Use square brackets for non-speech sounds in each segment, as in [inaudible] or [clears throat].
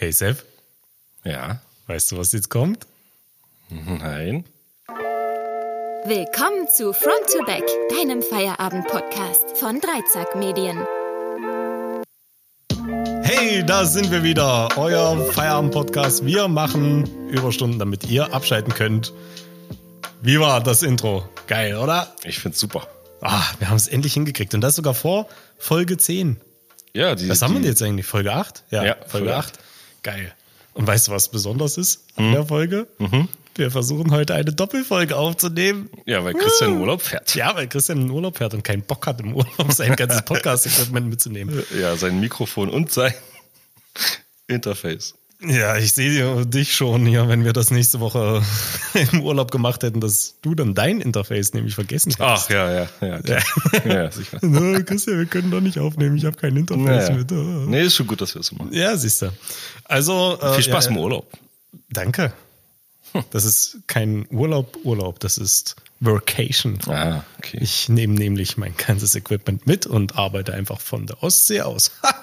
Hey Sepp, Ja. weißt du, was jetzt kommt? Nein. Willkommen zu Front to Back, deinem Feierabend-Podcast von Dreizack Medien. Hey, da sind wir wieder, euer Feierabend-Podcast. Wir machen Überstunden, damit ihr abschalten könnt. Wie war das Intro? Geil, oder? Ich find's super. Ah, wir haben es endlich hingekriegt. Und das sogar vor Folge 10. Ja, die. Was haben wir die, jetzt eigentlich? Folge 8? Ja, Ja, Folge Folge 8. Geil. Und weißt du, was besonders ist an der Folge? Wir versuchen heute eine Doppelfolge aufzunehmen. Ja, weil Christian in Urlaub fährt. Ja, weil Christian in Urlaub fährt und keinen Bock hat, im Urlaub sein ganzes [laughs] Podcast-Equipment mitzunehmen. Ja, sein Mikrofon und sein [laughs] Interface. Ja, ich sehe dich schon hier, wenn wir das nächste Woche [laughs] im Urlaub gemacht hätten, dass du dann dein Interface nämlich vergessen hättest. Ach, ja, ja, ja. Klar. ja sicher. [laughs] Na, Christian, wir können doch nicht aufnehmen, ich habe kein Interface Naja. mit. Ah. Nee, ist schon gut, dass wir es so machen. Ja, siehst du. Also, äh, Viel Spaß ja, im Urlaub. Danke. Das ist kein Urlaub, Urlaub, das ist Workation. Ah, okay. Ich nehme nämlich mein ganzes Equipment mit und arbeite einfach von der Ostsee aus. Ha.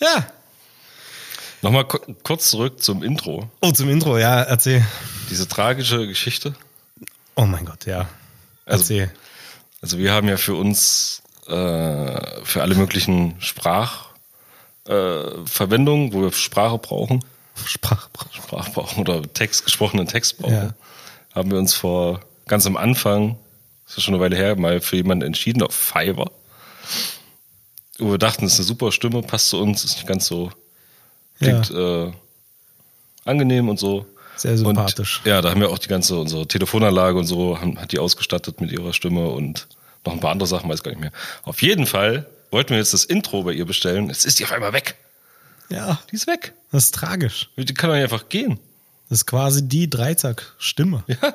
Ja. Nochmal ku- kurz zurück zum Intro. Oh, zum Intro, ja, erzähl. Diese tragische Geschichte. Oh mein Gott, ja. Also- Erzähl. Also wir haben ja für uns äh, für alle möglichen Sprachverwendungen, äh, wo wir Sprache brauchen, Sprachbrauch. Sprache brauchen oder Text, gesprochenen Text brauchen, Ja. haben wir uns vor ganz am Anfang, das ist schon eine Weile her, mal für jemanden entschieden auf Fiverr. Wo wir dachten, das ist eine super Stimme, passt zu uns, ist nicht ganz so, klingt äh, angenehm und so. Sehr sympathisch. Und, ja, da haben wir auch die ganze unsere Telefonanlage und so, haben, hat die ausgestattet mit ihrer Stimme und noch ein paar andere Sachen, weiß gar nicht mehr. Auf jeden Fall wollten wir jetzt das Intro bei ihr bestellen. Jetzt ist die auf einmal weg. Ja, Die ist weg. das ist tragisch. Die kann doch nicht einfach gehen. Das ist quasi die Dreizack-Stimme. Ja.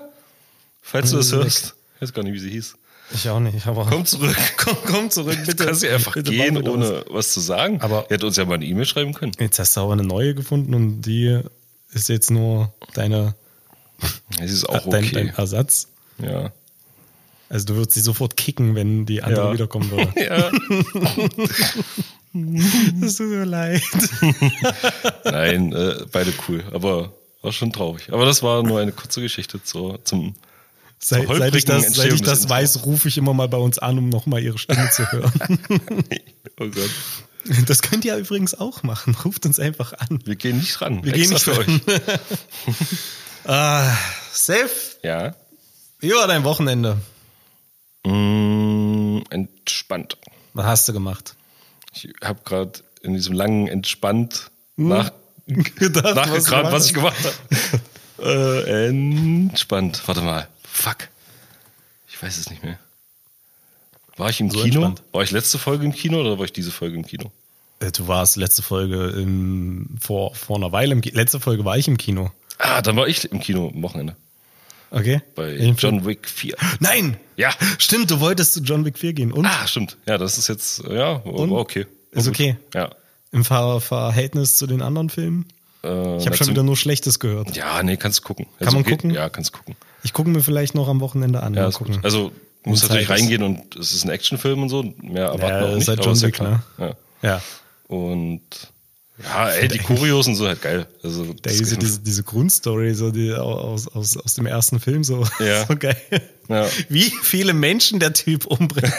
Falls du das ist weg. hörst. Ich weiß gar nicht, wie sie hieß. Ich auch nicht, aber. Komm zurück. [laughs] komm, komm zurück, Bitte, bitte. kannst du einfach Bitte gehen, ohne was zu sagen. Aber- er hätte uns ja mal eine E-Mail schreiben können. Jetzt hast du aber eine neue gefunden und die ist jetzt nur deine, Das ist auch dein, okay. dein Ersatz. Ja. Also du würdest sie sofort kicken, wenn die andere Ja. wiederkommen würde. [laughs] ja. [laughs] Das tut mir leid. Nein, äh, beide cool. Aber war schon traurig. Aber das war nur eine kurze Geschichte zur, zum Seit, seit ich das, seit ich das weiß, rufe ich immer mal bei uns an, um nochmal ihre Stimme zu hören. [laughs] Oh Gott. Das könnt ihr übrigens auch machen. Ruft uns einfach an. Wir gehen nicht ran. Wir gehen Extra nicht für euch. [laughs] Ah, safe. Ja. Wie war dein Wochenende? Mm, entspannt. Was hast du gemacht? Ich habe gerade in diesem langen entspannt nach, [laughs] Gedacht, nachgekramt, was, du ich gemacht habe. äh, entspannt. Warte mal. Fuck. Ich weiß es nicht mehr. War ich im So Kino? entspannt. War ich letzte Folge im Kino oder war ich diese Folge im Kino? Äh, Du warst letzte Folge im, vor, vor einer Weile im Kino. Letzte Folge war ich im Kino. Ah, dann war ich im Kino am Wochenende. Okay. Bei Welchen Film? John Wick 4. Nein! Ja. Stimmt, du wolltest zu John Wick 4 gehen. Und? Ah, stimmt. Ja, das ist jetzt, ja, war okay. War Ist gut. okay. Ja. Im Ver Verhältnis zu den anderen Filmen? Äh, Ich habe schon wieder nur Schlechtes gehört. Ja, nee, kannst gucken. Kann man geht- gucken? Ja, kannst gucken. Ich gucke mir vielleicht noch am Wochenende an. Ja, ist. Also, Wenn natürlich ist. reingehen und es ist ein Actionfilm und so. Mehr erwarten Ja, auch ist nicht. halt John ist ja Wick, ne? Ja. ja. Und ja, ey, die Choreos und so halt geil. Also, Der, das diese, diese, Grundstory so die, aus, aus, aus dem ersten Film so, [laughs] Ja. so geil. Ja. Wie viele Menschen der Typ umbringt.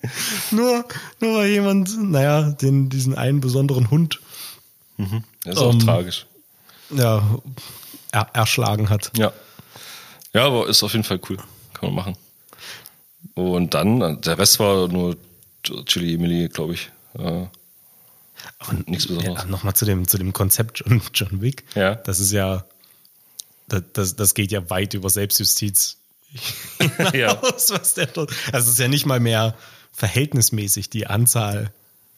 [laughs] nur, nur weil jemand, naja, den, diesen einen besonderen Hund das ist auch Ähm, tragisch. ja, er, erschlagen hat. Ja. Ja, aber ist auf jeden Fall cool. Kann man machen. Und dann, der Rest war nur Chili Milli, glaube ich. Äh, nichts Besonderes. Ja, Nochmal zu dem, zu dem Konzept [laughs] John, John Wick. Ja. Das ist ja, das, das, das geht ja weit über Selbstjustiz [laughs] Ja. [laughs] hinaus, was der dort. Also es ist ja nicht mal mehr verhältnismäßig die Anzahl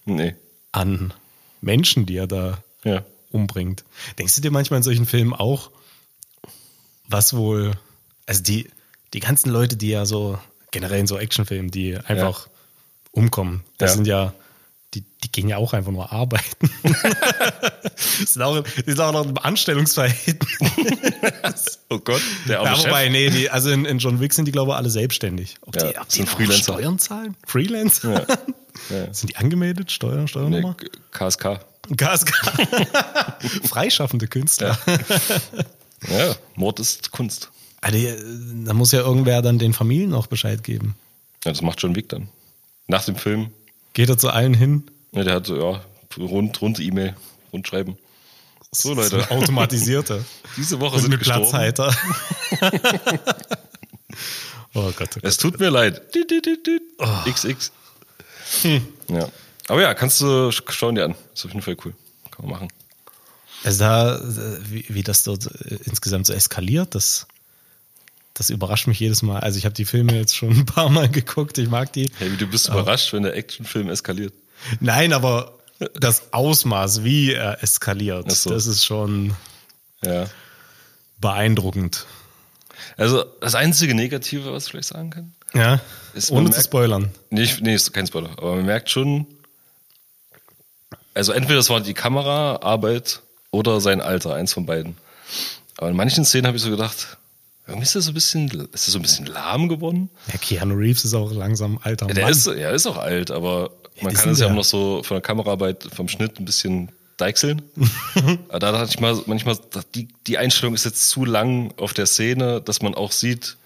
Nee. an Menschen, die er da Ja. umbringt. Denkst du dir manchmal in solchen Filmen auch, was wohl, also die, die ganzen Leute, die ja so, generell in so Actionfilmen, die einfach umkommen, das Ja. sind ja, die, die gehen ja auch einfach nur arbeiten. [laughs] sind, auch, die sind auch noch im Anstellungsverhältnis. [laughs] Oh Gott, der arme Ja, wobei, nee, die, also in, in John Wick sind die, glaube ich, alle selbstständig. Ob Ja, die, ob sind die Freelancer. Steuern zahlen? Freelancer? Ja. [laughs] Sind die angemeldet? Steuern, Nee, Steuernummer? KSK. Gas, Freischaffende Künstler. Ja, Mord ist Kunst. Äh, Da muss ja irgendwer dann den Familien auch Bescheid geben. Ja, das macht John Wick dann. Nach dem Film, Geht er zu allen hin? ja, der hat so, ja, rund, rund E-Mail, rundschreiben. So, Das ist Leute, eine automatisierte. [laughs] diese Woche Und sind mit gestorben. Platzhalter. [laughs] oh Gott. Oh Es Gott. tut mir leid. Dit, dit, dit, dit. XX. Ja. Aber ja, kannst du, schauen dir an. Ist auf jeden Fall cool. Kann man machen. Also da, äh, wie, wie das dort äh, insgesamt so eskaliert, das, das überrascht mich jedes Mal. Also ich habe die Filme jetzt schon [laughs] ein paar Mal geguckt, ich mag die. Hey, du bist überrascht, wenn der Actionfilm eskaliert. Nein, aber das Ausmaß, wie er eskaliert, so. das ist schon Ja. beeindruckend. Also, das einzige Negative, was ich vielleicht sagen kann, Ja, Ist- ohne zu merkt- spoilern. Nee, ich, nee, ist kein Spoiler. Aber man merkt schon, also entweder das war die Kameraarbeit oder sein Alter, eins von beiden. Aber in manchen Szenen habe ich so gedacht, irgendwie ist er so ein bisschen, ist er so ein bisschen lahm geworden. Ja, Keanu Reeves ist auch langsam alter Ja, der Mann. ist, ja, ist auch alt, aber man ist kann es ja auch noch so von der Kameraarbeit, vom Schnitt ein bisschen deichseln. [laughs] aber da dachte ich mal, manchmal, die, die Einstellung ist jetzt zu lang auf der Szene, dass man auch sieht,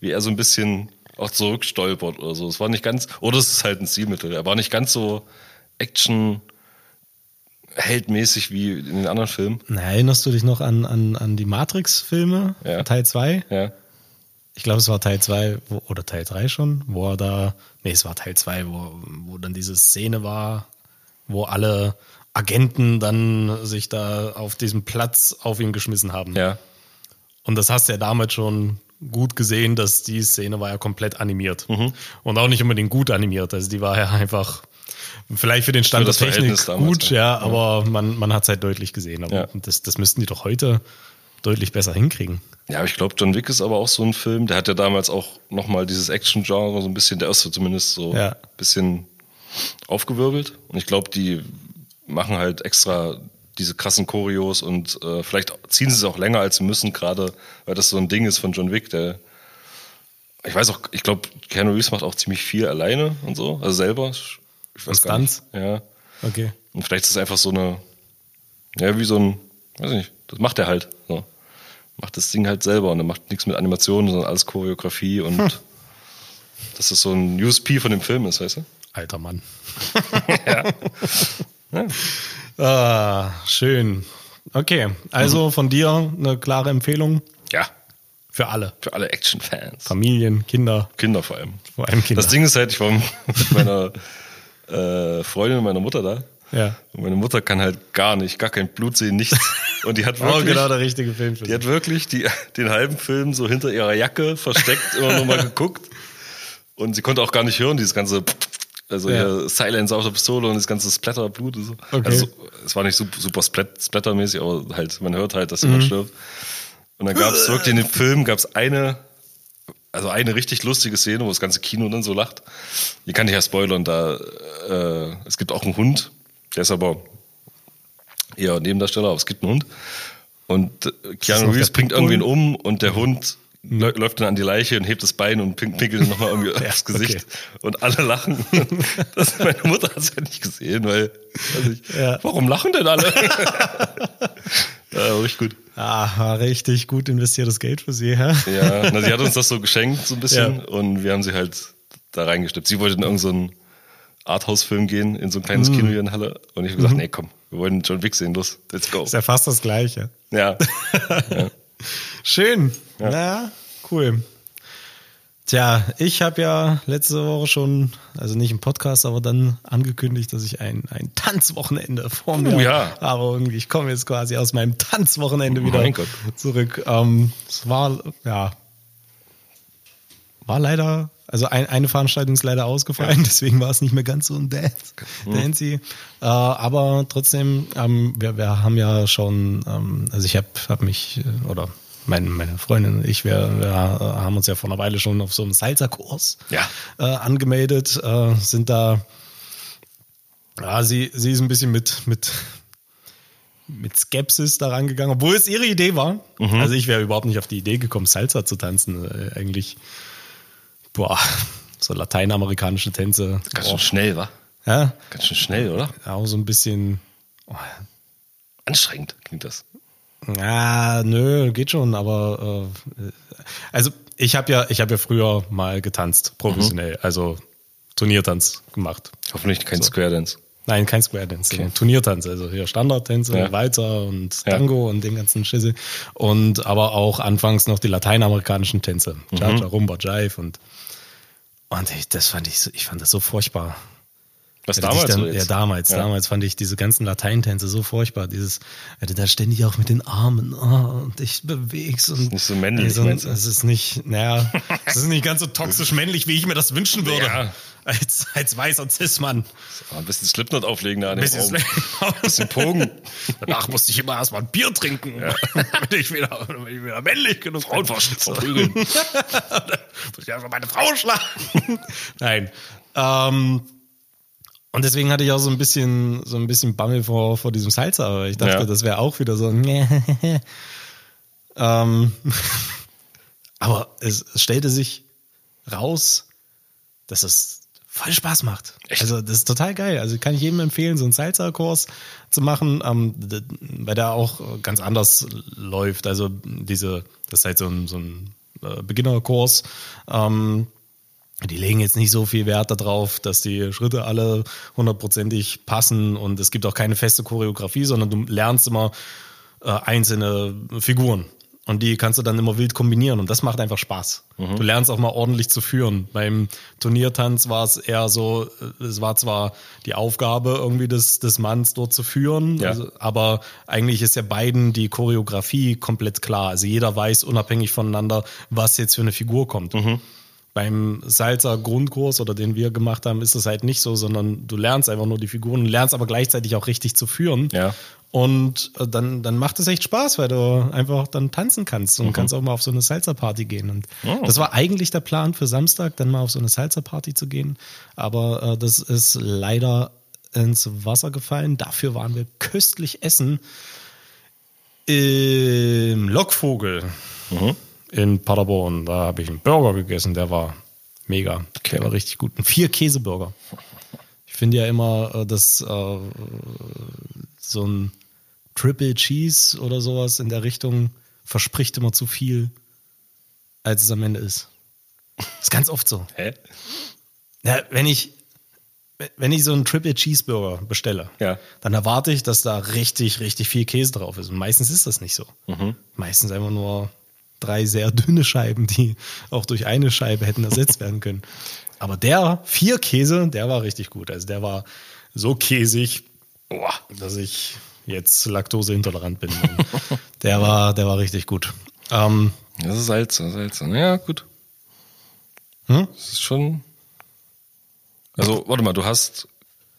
wie er so ein bisschen auch zurückstolpert oder so. Es war nicht ganz, oder es ist halt ein Stilmittel. Er war nicht ganz so Action heldmäßig wie in den anderen Filmen. Na, erinnerst du dich noch an, an, an die Matrix-Filme? Ja. Teil 2? Ja. Ich glaube, es war Teil 2 wo- oder Teil 3 schon, wo er da, nee, es war Teil 2, wo, wo dann diese Szene war, wo alle Agenten dann sich da auf diesem Platz auf ihn geschmissen haben. Ja. Und das hast du ja damals schon gut gesehen, dass die Szene war ja komplett animiert. Mhm. Und auch nicht unbedingt gut animiert. Also die war ja einfach vielleicht für den Stand der Technik damals, gut, ja. ja, aber man, man hat es halt deutlich gesehen. Aber Ja. das, das müssten die doch heute deutlich besser hinkriegen. Ja, aber ich glaube, John Wick ist aber auch so ein Film, der hat ja damals auch nochmal dieses Action-Genre so ein bisschen, der erste zumindest so Ja. ein bisschen aufgewirbelt. Und ich glaube, die machen halt extra diese krassen Choreos und äh, vielleicht ziehen sie es auch länger, als sie müssen, gerade weil das so ein Ding ist von John Wick, der ich weiß auch, ich glaube, Keanu Reeves macht auch ziemlich viel alleine und so, also selber. Ich weiß gar nicht. Stunts? Ja. Okay. Und vielleicht ist es einfach so eine, ja, wie so ein, weiß ich nicht, das macht er halt. So. Macht das Ding halt selber und er macht nichts mit Animationen, sondern alles Choreografie und Hm. dass das so ein USP von dem Film ist, weißt du? Alter Mann. [laughs] Ja. Ah, schön. Okay, also von dir eine klare Empfehlung ja, für alle. für alle Action-Fans. Familien, Kinder, Kinder vor allem. vor allem Kinder. Das Ding ist halt, ich war mit meiner äh, Freundin und meiner Mutter da. Ja. Und meine Mutter kann halt gar nicht, gar kein Blut sehen, nichts. [laughs] Und die hat Oh, wirklich, genau der richtige Film für Die hat wirklich die, den halben Film so hinter ihrer Jacke versteckt, immer nur mal [laughs] geguckt. Und sie konnte auch gar nicht hören, dieses ganze, also Ja. hier Silence auf der Pistole und das ganze Splatterblut und so. Okay. Also, es war nicht super, super splat, splattermäßig, aber halt, man hört halt, dass Mhm. jemand stirbt. Und dann gab es wirklich in dem Film gab es eine, also eine richtig lustige Szene, wo das ganze Kino dann so lacht. Die kann ich ja spoilern, da äh, es gibt auch einen Hund, der ist aber eher Nebendarsteller, aber es gibt einen Hund. Und äh, Keanu Reeves bringt irgendwen um und der Hund lä- läuft dann an die Leiche und hebt das Bein und pink- pinkelt nochmal irgendwie [laughs] aufs Gesicht. okay. Und alle lachen. [laughs] Das, meine Mutter hat es ja nicht gesehen, weil, ich, Ja. warum lachen denn alle? [laughs] ja, richtig gut. Ah, richtig gut investiertes Geld für sie, hä? Ja, na, sie hat uns das so geschenkt, so ein bisschen, Ja. und wir haben sie halt da reingesteckt. Sie wollte in irgendeinen so Arthouse-Film gehen, in so ein kleines Kino hier in Halle. Und ich habe gesagt, nee, komm, wir wollen John Wick sehen, los, let's go. Ist ja fast das Gleiche. Ja, [laughs] Schön. Ja, cool. Tja, ich habe ja letzte Woche schon, also nicht im Podcast, aber dann angekündigt, dass ich ein, ein Tanzwochenende vor mir Oh ja. Aber irgendwie, ich komme jetzt quasi aus meinem Tanzwochenende Oh wieder Gott. zurück. Ähm, es war, ja, war leider, also ein, eine Veranstaltung ist leider ausgefallen, deswegen war es nicht mehr ganz so ein Dance, Dancy. Äh, aber trotzdem, ähm, wir, wir haben ja schon, ähm, also ich habe hab mich, äh, oder meine, meine Freundin und ich, wir, wir haben uns ja vor einer Weile schon auf so einen Salsa-Kurs Ja. äh, angemeldet, äh, sind da, ja, sie, sie ist ein bisschen mit, mit, mit Skepsis da rangegangen, obwohl es ihre Idee war. Also ich wäre überhaupt nicht auf die Idee gekommen, Salsa zu tanzen. Äh, eigentlich, boah, so lateinamerikanische Tänze. ganz schön schnell, wa? Ja, Ganz schön schnell, oder? auch so ein bisschen Anstrengend klingt das. Ja, nö, geht schon, aber äh, also ich habe ja, ich habe ja früher mal getanzt, professionell, also Turniertanz gemacht. Hoffentlich kein Square Dance. Nein, kein Square Dance, sondern Turniertanz, also hier Standardtänze, Ja. Walzer und Ja. Tango und den ganzen Schissel. Und aber auch anfangs noch die lateinamerikanischen Tänze. Mhm. Cha-Cha, Rumba, Jive und und ich, das fand ich so, ich fand das so furchtbar. Was damals so dann, jetzt? Ja, damals, Ja. damals fand ich diese ganzen Lateintänze so furchtbar. Dieses, wenn du da ständig auch mit den Armen oh, und dich bewegst und nicht so männlich, Nee, so, es ist nicht, naja, es ist nicht ganz so toxisch männlich, wie ich mir das wünschen würde. Ja. Als, als weißer Cis-Mann. Ein bisschen Slipknot auflegen da an dem Bisschen. Slipknot. bisschen Pogen. Danach musste ich immer erstmal ein Bier trinken, damit, ich wieder, damit ich wieder männlich genug Frauen verprügeln. [laughs] Muss ich erstmal meine Frau schlagen. Nein. Ähm, und deswegen hatte ich auch so ein bisschen, so ein bisschen Bammel vor, vor diesem Salsa, aber ich dachte, Ja. das wäre auch wieder so ein [laughs] ähm, [laughs] Aber es, es stellte sich raus, dass es voll Spaß macht. Echt? Also das ist total geil. Also kann ich jedem empfehlen, so einen Salsa-Kurs zu machen, ähm, weil der auch ganz anders läuft. Also diese, das ist halt so ein, so ein äh, Beginnerkurs. Ähm, die legen jetzt nicht so viel Wert darauf, dass die Schritte alle hundertprozentig passen und es gibt auch keine feste Choreografie, sondern du lernst immer äh, einzelne Figuren. Und die kannst du dann immer wild kombinieren und das macht einfach Spaß. Du lernst auch mal ordentlich zu führen. Beim Turniertanz war es eher so, äh, es war zwar die Aufgabe irgendwie des, des Manns dort zu führen, Ja. also, aber eigentlich ist ja beiden die Choreografie komplett klar. Also jeder weiß unabhängig voneinander, was jetzt für eine Figur kommt. Beim Salzer Grundkurs oder den wir gemacht haben, ist es halt nicht so, sondern du lernst einfach nur die Figuren, lernst aber gleichzeitig auch richtig zu führen. Ja. Und äh, dann, dann macht es echt Spaß, weil du einfach dann tanzen kannst und kannst auch mal auf so eine Salsa-Party gehen. Und Oh. das war eigentlich der Plan für Samstag, dann mal auf so eine Salsa-Party zu gehen. Aber äh, das ist leider ins Wasser gefallen. Dafür waren wir köstlich essen im Lockvogel in Paderborn. Da habe ich einen Burger gegessen, der war mega. Okay. Der war richtig gut. Ein Vier-Käse-Burger. Ich finde ja immer, äh, dass äh, so ein Triple Cheese oder sowas in der Richtung verspricht immer zu viel, als es am Ende ist. Ist ganz oft so. Hä? Ja, wenn ich, wenn ich so einen Triple Cheeseburger bestelle, Ja. dann erwarte ich, dass da richtig, richtig viel Käse drauf ist. Und meistens ist das nicht so. Meistens einfach nur drei sehr dünne Scheiben, die auch durch eine Scheibe hätten ersetzt werden können. Aber der vier Käse, der war richtig gut. Also der war so käsig, boah, dass ich jetzt laktoseintolerant bin. [laughs] der war, der war richtig gut. Ähm, Das ist Salz, das ist Salz. Ja, gut. Hm? Das ist schon. Also, warte mal, du hast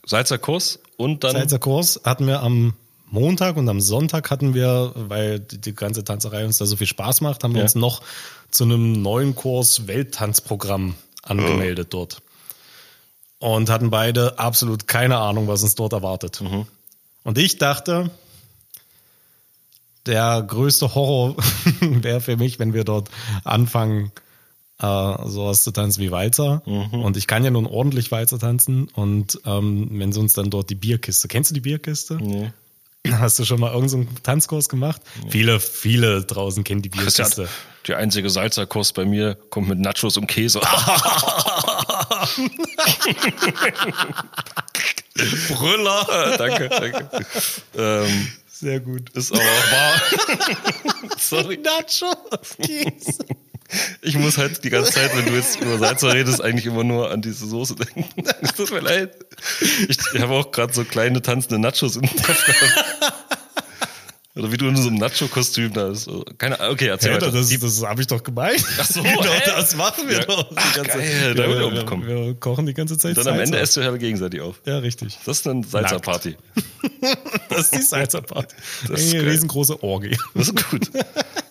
Salzer Kurs und dann. Salzer Kurs hatten wir am Montag und am Sonntag hatten wir, weil die, ganze Tanzerei uns da so viel Spaß macht, haben wir Ja. uns noch zu einem neuen Kurs Welttanzprogramm angemeldet dort. Und hatten beide absolut keine Ahnung, was uns dort erwartet. Und ich dachte, der größte Horror [laughs] wäre für mich, wenn wir dort anfangen, äh, sowas zu tanzen wie Walzer. Und ich kann ja nun ordentlich Walzer tanzen. Und ähm, wenn sie uns dann dort die Bierkiste, kennst du die Bierkiste? Nee. [clears throat] Hast du schon mal irgendeinen so Tanzkurs gemacht? Viele, viele draußen kennen die Bierkiste. die einzige Salzer Kurs bei mir kommt mit Nachos und Käse. [laughs] Brüller. [laughs] danke, danke. ähm, Sehr gut. ist aber wahr. [laughs] Sorry. Nacho. Käse. Ich muss halt die ganze Zeit, wenn du jetzt über Salzer redest, eigentlich immer nur an diese Soße denken. [laughs] Es tut mir leid. Ich, ich habe auch gerade so kleine tanzende Nachos im Kopf gehabt. Oder wie du in so einem Nacho-Kostüm da ist. So. Keine Ahnung. Okay, erzähl weiter. das, das habe ich doch gemeint. Ach so, [laughs] genau, das machen wir Ja. doch. Die Ach, ganze- geil, da wir, wir, mitkommen. wir kochen die ganze Zeit Dann am Ende esst ihr halt gegenseitig auf. Ja, richtig. Das ist eine Salzer-Party. [laughs] Das ist die Salsa-Party. Das ist Eine riesengroße Orgie. Das ist gut.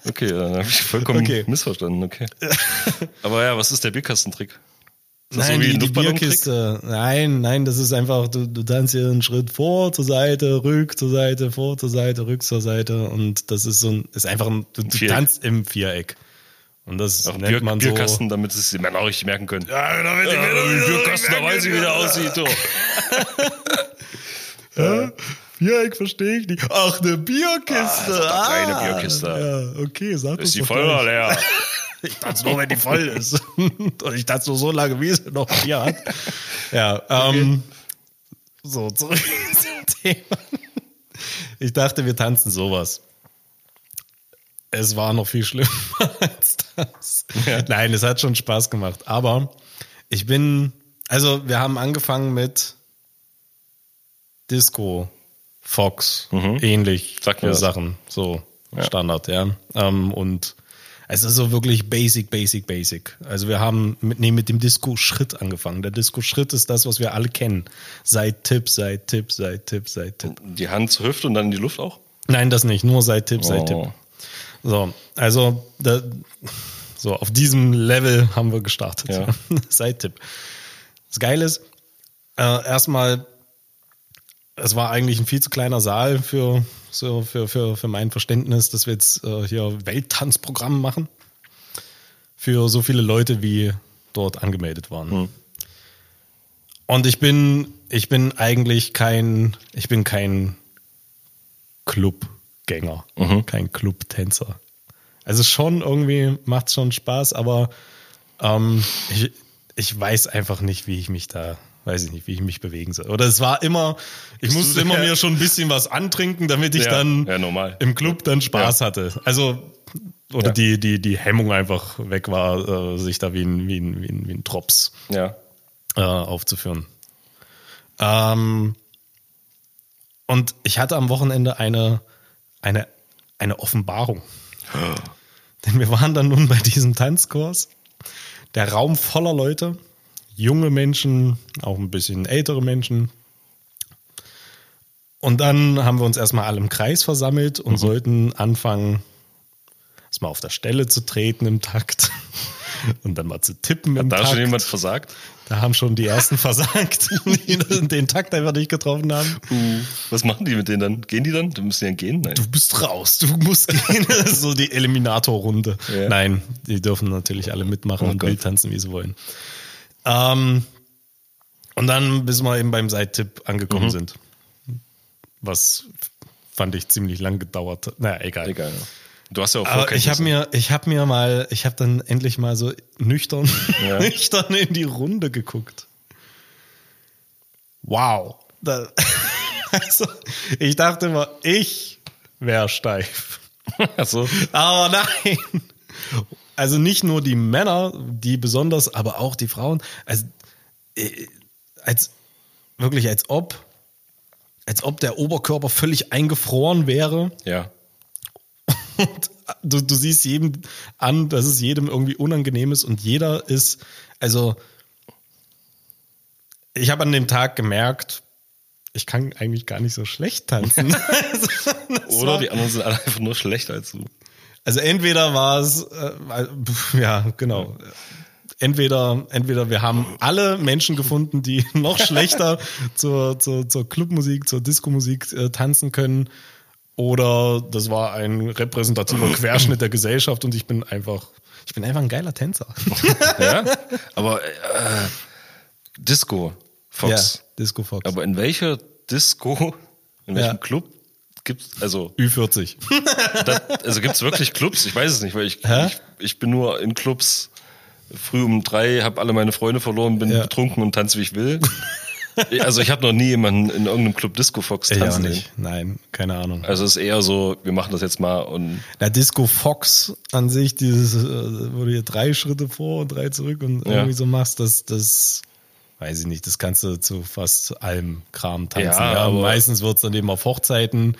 Okay, dann habe ich vollkommen Okay. missverstanden. Okay. [laughs] Aber ja, was ist der Bierkastentrick? Ist das Nein, so wie die, die? Bierkiste. Nein, nein, das ist einfach, du, du tanzt hier einen Schritt vor, zur Seite, rück, zur Seite, vor, zur Seite, rück, zur Seite. Und das ist so ein, ist einfach ein, du, du tanzt im Viereck. Und das Auch nennt Bier, man Bierkasten, damit es die Männer auch richtig merken können. Ja, damit Ja, wie ein Bierkasten, da weiß ich, wie der aussieht. So. [laughs] Viereck verstehe ich nicht. Ach, eine Bierkiste. Ah, doch keine Bierkiste. Ja, okay, sag das Ist die voll oder leer? Ich dachte nur, wenn die voll ist. [laughs] Und ich dachte nur so lange, wie sie noch Bier hat. Ja, ähm, so, zurück [laughs] zum Thema. Ich dachte, wir tanzen sowas. Es war noch viel schlimmer [laughs] als das. Nein, es hat schon Spaß gemacht. Aber ich bin, also wir haben angefangen mit Disco, Fox, ähnlich Mhm. Sag mir was. Sachen. So, Standard, ja. Ähm, und es ist so wirklich basic, basic, basic. Also wir haben mit, nee, mit dem Disco-Schritt angefangen. Der Disco-Schritt ist das, was wir alle kennen. Seit Tipp, seit Tipp, seit Tipp, seit Tipp. Die Hand zur Hüfte und dann in die Luft auch? Nein, das nicht. Nur seit Tipp, seit Oh. Tipp. So, also da, so auf diesem Level haben wir gestartet. Ja. [laughs] seit Tipp. Das Geile ist, äh, erstmal, es war eigentlich ein viel zu kleiner Saal für, so für, für, für mein Verständnis, dass wir jetzt äh, hier Welttanzprogramm machen. Für so viele Leute, wie dort angemeldet waren. Und ich bin, ich bin eigentlich kein, ich bin kein Clubgänger, kein Clubtänzer. Also schon irgendwie macht es schon Spaß, aber ähm, ich, ich weiß einfach nicht, wie ich mich da, weiß ich nicht, wie ich mich bewegen soll. Oder es war immer, ich musste du immer mir schon ein bisschen was antrinken, damit ich Ja, dann ja, im Club dann Spaß hatte. Also oder Ja. die, die, die Hemmung einfach weg war, äh, sich da wie ein, wie ein, wie ein, wie ein Drops Ja. äh, aufzuführen. Ähm, und ich hatte am Wochenende eine, eine, eine Offenbarung. [gasps] Denn wir waren dann nun bei diesem Tanzkurs. Der Raum voller Leute, junge Menschen, auch ein bisschen ältere Menschen. Und dann haben wir uns erstmal alle im Kreis versammelt und sollten anfangen, erstmal auf der Stelle zu treten im Takt [laughs] und dann mal zu tippen im Da Takt. schon jemand versagt? Da haben schon die ersten [laughs] versagt, die den Takt einfach nicht getroffen haben. Was machen die mit denen dann? Gehen die dann? Du müssen ja gehen? Nein. Du bist raus, du musst gehen. [laughs] So die Eliminatorrunde. Ja. Nein, die dürfen natürlich alle mitmachen Oh und wild tanzen, wie sie wollen. Ähm, und dann, bis wir eben beim Seittipp angekommen Mhm. sind. Was fand ich ziemlich lang gedauert. hat. Naja, egal. Egal. Ja. Du hast ja auch Aber ich habe mir, ich habe mir mal, ich habe dann endlich mal so nüchtern, [laughs] Ja. [laughs] nüchtern in die Runde geguckt. Wow. Da, [laughs] also, ich dachte immer, ich wäre steif. Achso. Aber nein. Also nicht nur die Männer, die besonders, aber auch die Frauen. Also äh, als wirklich als ob, als ob der Oberkörper völlig eingefroren wäre. Ja. [laughs] Und du, du siehst jedem an, dass es jedem irgendwie unangenehm ist und jeder ist, also ich habe an dem Tag gemerkt, ich kann eigentlich gar nicht so schlecht tanzen. [laughs] Oder war- die anderen sind alle einfach nur schlechter als du. Also entweder war es, äh, ja genau, entweder entweder wir haben alle Menschen gefunden, die [laughs] noch schlechter zur, zur, zur Clubmusik, zur Diskomusik äh, tanzen können, oder das war ein repräsentativer [laughs] Querschnitt der Gesellschaft und ich bin einfach, ich bin einfach ein geiler Tänzer. [laughs] Ja. Aber äh, Disco, Fox. Disco Fox. Aber in welcher Disco, in welchem Ja. Club gibt's, also, Ü40. [laughs] das, also gibt's wirklich Clubs? Ich weiß es nicht, weil ich, ich, ich bin nur in Clubs früh um drei, habe alle meine Freunde verloren, bin Ja. betrunken und tanze wie ich will. [laughs] also ich habe noch nie jemanden in irgendeinem Club Disco Fox tanzen sehen. nicht. Nein, keine Ahnung. Also es ist eher so, wir machen das jetzt mal und Na, Disco Fox an sich, dieses, äh, wo du hier drei Schritte vor und drei zurück und Ja. irgendwie so machst, das, das, weiß ich nicht, das kannst du zu fast allem Kram tanzen. Ja, Ja, aber- meistens wird's dann eben auf Hochzeiten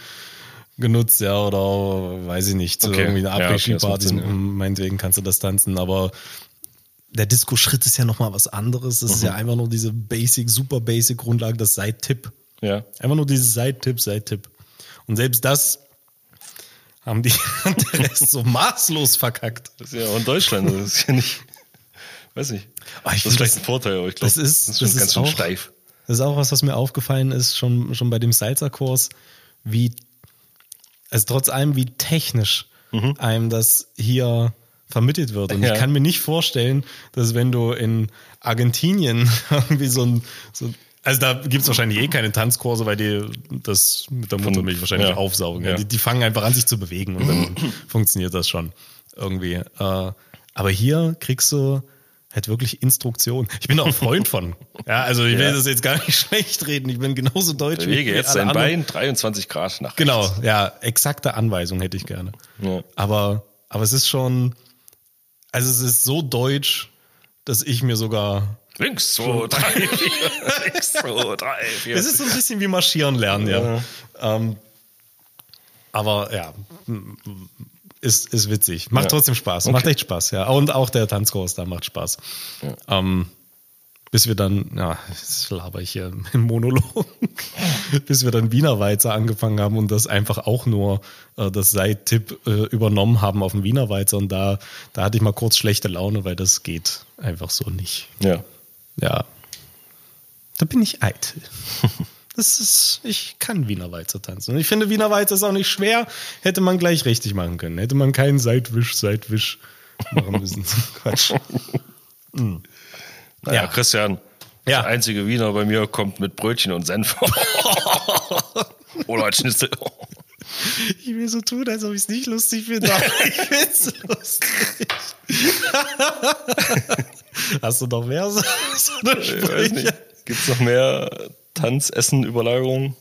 genutzt, ja, oder weiß ich nicht, zu Okay. irgendwie Ja, eine okay, das macht Après-Ski-Party, Sinn, ja. meinetwegen kannst du das tanzen, aber der Disco-Schritt ist ja nochmal was anderes. Das ist Mhm. ja einfach nur diese Basic, super Basic Grundlage, das Seit-Tipp. ja. Einfach nur dieses Seit-Tipp, Seit-Tipp. Und selbst das haben die [laughs] der Rest so maßlos verkackt. Das ist ja auch in Deutschland, das ist ja nicht, weiß nicht. Ah, ich das ist vielleicht das- ein Vorteil, aber ich glaube, Das ist, das das ist schon ganz ist schön steif. Das ist auch was, was mir aufgefallen ist, schon, schon bei dem Salzerkurs, wie, also trotz allem, wie technisch einem das hier vermittelt wird. Und Mhm. Ja. ich kann mir nicht vorstellen, dass wenn du in Argentinien [laughs] irgendwie so ein, so Also da gibt's wahrscheinlich eh keine Tanzkurse, weil die das mit der Muttermilch wahrscheinlich ja. aufsaugen. Ja. Die, die fangen einfach an, sich zu bewegen und dann [clears throat] funktioniert das schon irgendwie. Äh, aber hier kriegst du halt wirklich Instruktion. Ich bin auch ein Freund von. [laughs] Ja, also ich will Ja. das jetzt gar nicht [laughs] schlecht reden. Ich bin genauso deutsch Bewege wie jetzt dein. Bein 23 Grad nach Genau, rechts. ja, exakte Anweisung hätte ich gerne. Ja. Aber, aber es ist schon, also es ist so deutsch, dass ich mir sogar Links, zwei, drei, [laughs] vier. Links, zwei, drei, vier. Es ist so ein bisschen wie marschieren lernen, ja. Ähm, aber ja, ist, ist witzig. Macht Ja. trotzdem Spaß. Macht echt Spaß, ja. Und auch der Tanzkurs da macht Spaß. Ähm, bis wir dann, ja, jetzt laber ich hier im Monolog, [laughs] bis wir dann Wiener Weizer angefangen haben und das einfach auch nur äh, das Seit-Tipp äh, übernommen haben auf den Wiener Weizer. Und da, da hatte ich mal kurz schlechte Laune, weil das geht einfach so nicht. Ja. Ja. Da bin ich eitel. [laughs] Das ist, ich kann Wiener Walzer tanzen. Und ich finde, Wiener Walzer ist auch nicht schwer. Hätte man gleich richtig machen können. Hätte man keinen Seitwisch, Seitwisch machen müssen. [laughs] Quatsch. Naja, Ja. Christian, Ja. der einzige Wiener bei mir kommt mit Brötchen und Senf. [laughs] Oder als Schnitzel. Ich will so tun, als ob ich es nicht lustig finde. aber [laughs] ich finde es lustig. Hast du noch mehr so, so eine Ich weiß Sprüche? Noch mehr Tanzessen-Überlagerungen?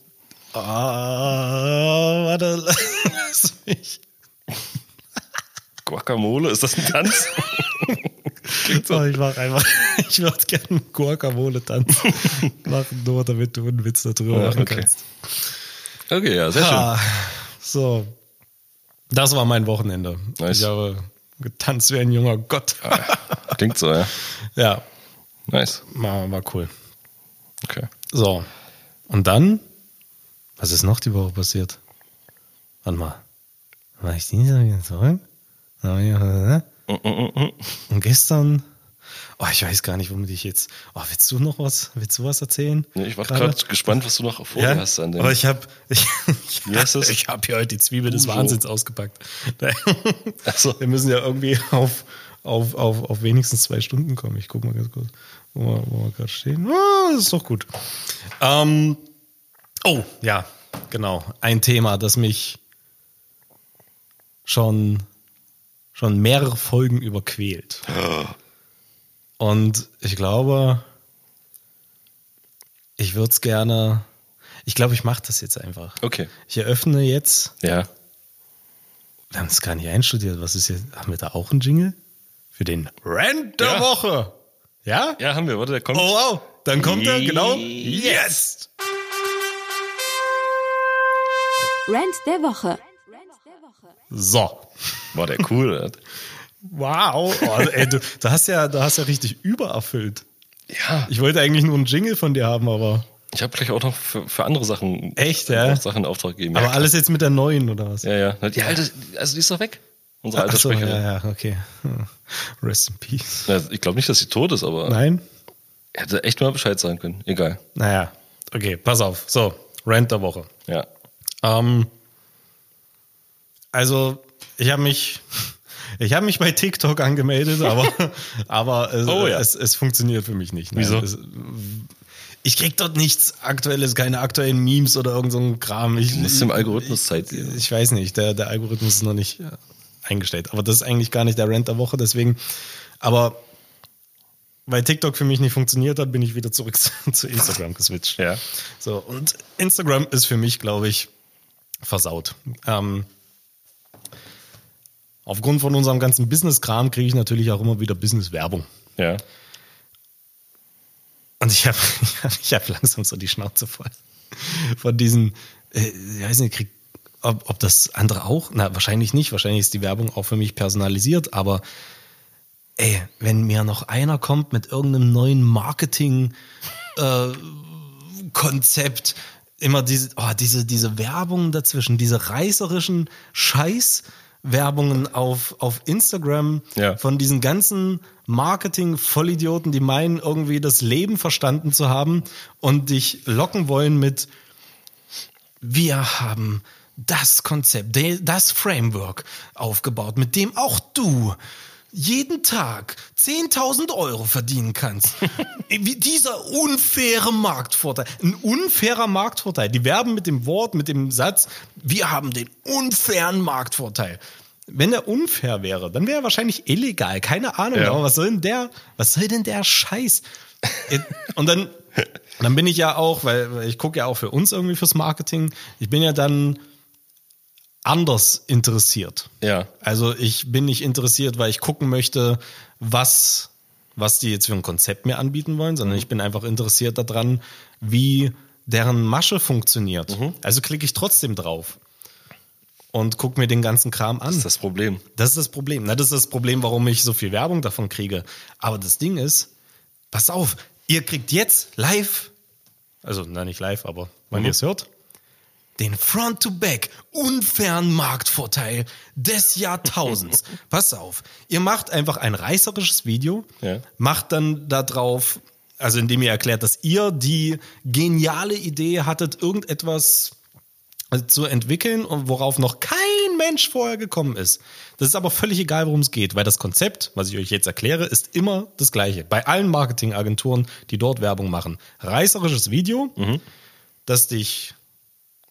Ah, warte, [laughs] lass mich. Guacamole, ist das ein Tanz? Oh, ich mach einfach, [laughs] ich würde gerne Guacamole tanzen [laughs] machen, nur damit du einen Witz darüber Ja, machen okay. kannst. Okay, ja, sehr schön. Ah, so. Das war mein Wochenende. Nice. Ich habe getanzt wie ein junger Gott. Klingt so, ja. ja, Nice. war, war cool. Okay. So. Und dann? Was ist noch die Woche passiert? Warte mal. War ich Dienstag wieder zurück? Na, ja, Und gestern? Oh, ich weiß gar nicht, womit ich jetzt. Oh, willst du noch was? Willst du was erzählen? Nee, Ich war Gerade? gespannt, was du noch vor dir hast an dem. aber ich habe [laughs] ich, das? ich habe hier heute die Zwiebel des Uso. Wahnsinns ausgepackt. Ach so. Wir müssen ja irgendwie auf, auf, auf, auf wenigstens zwei Stunden kommen. Ich gucke mal ganz kurz, wo wir, wo wir gerade stehen. Ah, das ist doch gut. Ähm, oh, ja, genau. Ein Thema, das mich schon, schon mehrere Folgen überquält. [gasps] Und ich glaube, ich würde es gerne. Ich glaube, ich mache das jetzt einfach. Okay. Ich eröffne jetzt. Ja. Wir haben es gar nicht einstudiert. Was ist jetzt? Haben wir da auch einen Jingle? Für den Rant der Ja. Woche. Ja? Ja, haben wir, warte, der kommt. Oh wow. Dann kommt er, genau. Yes. Rant der Woche. So. War der cool. Wow. Oh, ey, du, du hast ja, du hast ja richtig übererfüllt. ja. Ich wollte eigentlich nur einen Jingle von dir haben, aber. Ich habe gleich auch noch für, für andere Sachen Echt, ja? Sachen in Auftrag gegeben. Aber ja, alles jetzt mit der neuen, oder was? Ja, ja. Die alte, also die ist doch weg. Unsere alte so, Sprecherin. ja, ja, okay. Hm. Rest in peace. Na, Ich glaube nicht, dass sie tot ist, aber Nein? er hätte echt mal Bescheid sagen können. Egal. Naja. Okay, pass auf. So, Rant der Woche. Ja. Ähm, also, ich habe mich, [laughs] ich habe mich bei TikTok angemeldet, aber, [laughs] aber es, Oh ja. es, es funktioniert für mich nicht. Nein, Wieso? Es, ich krieg dort nichts Aktuelles, keine aktuellen Memes oder irgend so ein Kram. Ich Du musst dem Algorithmus Zeit geben. Ich weiß nicht, der, der Algorithmus ist noch nicht eingestellt. Aber das ist eigentlich gar nicht der Rant der Woche, deswegen. Aber weil TikTok für mich nicht funktioniert hat, bin ich wieder zurück [laughs] zu, Instagram geswitcht. Ja. So, und Instagram ist für mich, glaube ich, versaut. Ähm, aufgrund von unserem ganzen Business-Kram kriege ich natürlich auch immer wieder Business-Werbung. Ja. Und ich habe [laughs] ich hab langsam so die Schnauze voll. Von diesen, äh, ich weiß nicht, krieg, ob, ob das andere auch, na, wahrscheinlich nicht. Wahrscheinlich ist die Werbung auch für mich personalisiert, aber ey, wenn mir noch einer kommt mit irgendeinem neuen Marketing, äh, Konzept, immer diese, oh, diese, diese Werbung dazwischen, diese reißerischen Scheißwerbungen auf, auf Instagram Ja. von diesen ganzen Marketing-Vollidioten, die meinen, irgendwie das Leben verstanden zu haben und dich locken wollen mit, wir haben das Konzept, das Framework aufgebaut, mit dem auch du jeden Tag 10.000 Euro verdienen kannst. [laughs] Wie dieser unfaire Marktvorteil. Ein unfairer Marktvorteil. Die werben mit dem Wort, mit dem Satz, wir haben den unfairen Marktvorteil. Wenn er unfair wäre, dann wäre er wahrscheinlich illegal. Keine Ahnung, Ja. aber was soll denn der, was soll denn der Scheiß? Und dann, dann bin ich ja auch, weil ich gucke ja auch für uns irgendwie fürs Marketing. Ich bin ja dann anders interessiert. Ja. Also ich bin nicht interessiert, weil ich gucken möchte, was, was die jetzt für ein Konzept mir anbieten wollen, sondern ich bin einfach interessiert daran, wie deren Masche funktioniert. Also klicke ich trotzdem drauf und gucke mir den ganzen Kram an. Das ist das Problem. Das ist das Problem. Na, das ist das Problem, warum ich so viel Werbung davon kriege. Aber das Ding ist, pass auf, ihr kriegt jetzt live, also na nicht live, aber wenn ihr es hört, den Front-to-Back unfairen Marktvorteil des Jahrtausends. [laughs] Pass auf, ihr macht einfach ein reißerisches Video, Ja. macht dann da drauf, also indem ihr erklärt, dass ihr die geniale Idee hattet, irgendetwas zu entwickeln und worauf noch kein Mensch vorher gekommen ist. Das ist aber völlig egal, worum es geht, weil das Konzept, was ich euch jetzt erkläre, ist immer das gleiche. Bei allen Marketingagenturen, die dort Werbung machen. Reißerisches Video, das dich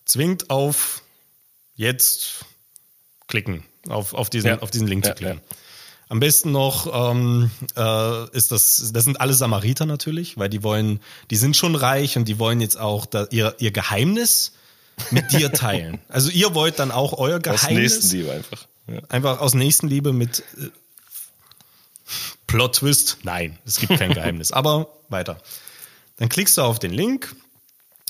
zwingt auf jetzt klicken, auf, auf, diesen, Ja. auf diesen Link Ja, zu klicken. ja. Am besten noch ähm, äh, ist das, das sind alle Samariter natürlich, weil die wollen, die sind schon reich und die wollen jetzt auch da, ihr, ihr Geheimnis mit dir [laughs] teilen. Also ihr wollt dann auch euer Aus Geheimnis Nächstenliebe einfach. Ja. einfach aus Nächstenliebe mit äh, Plot Twist. Nein, es gibt kein [laughs] Geheimnis. Aber weiter. Dann klickst du auf den Link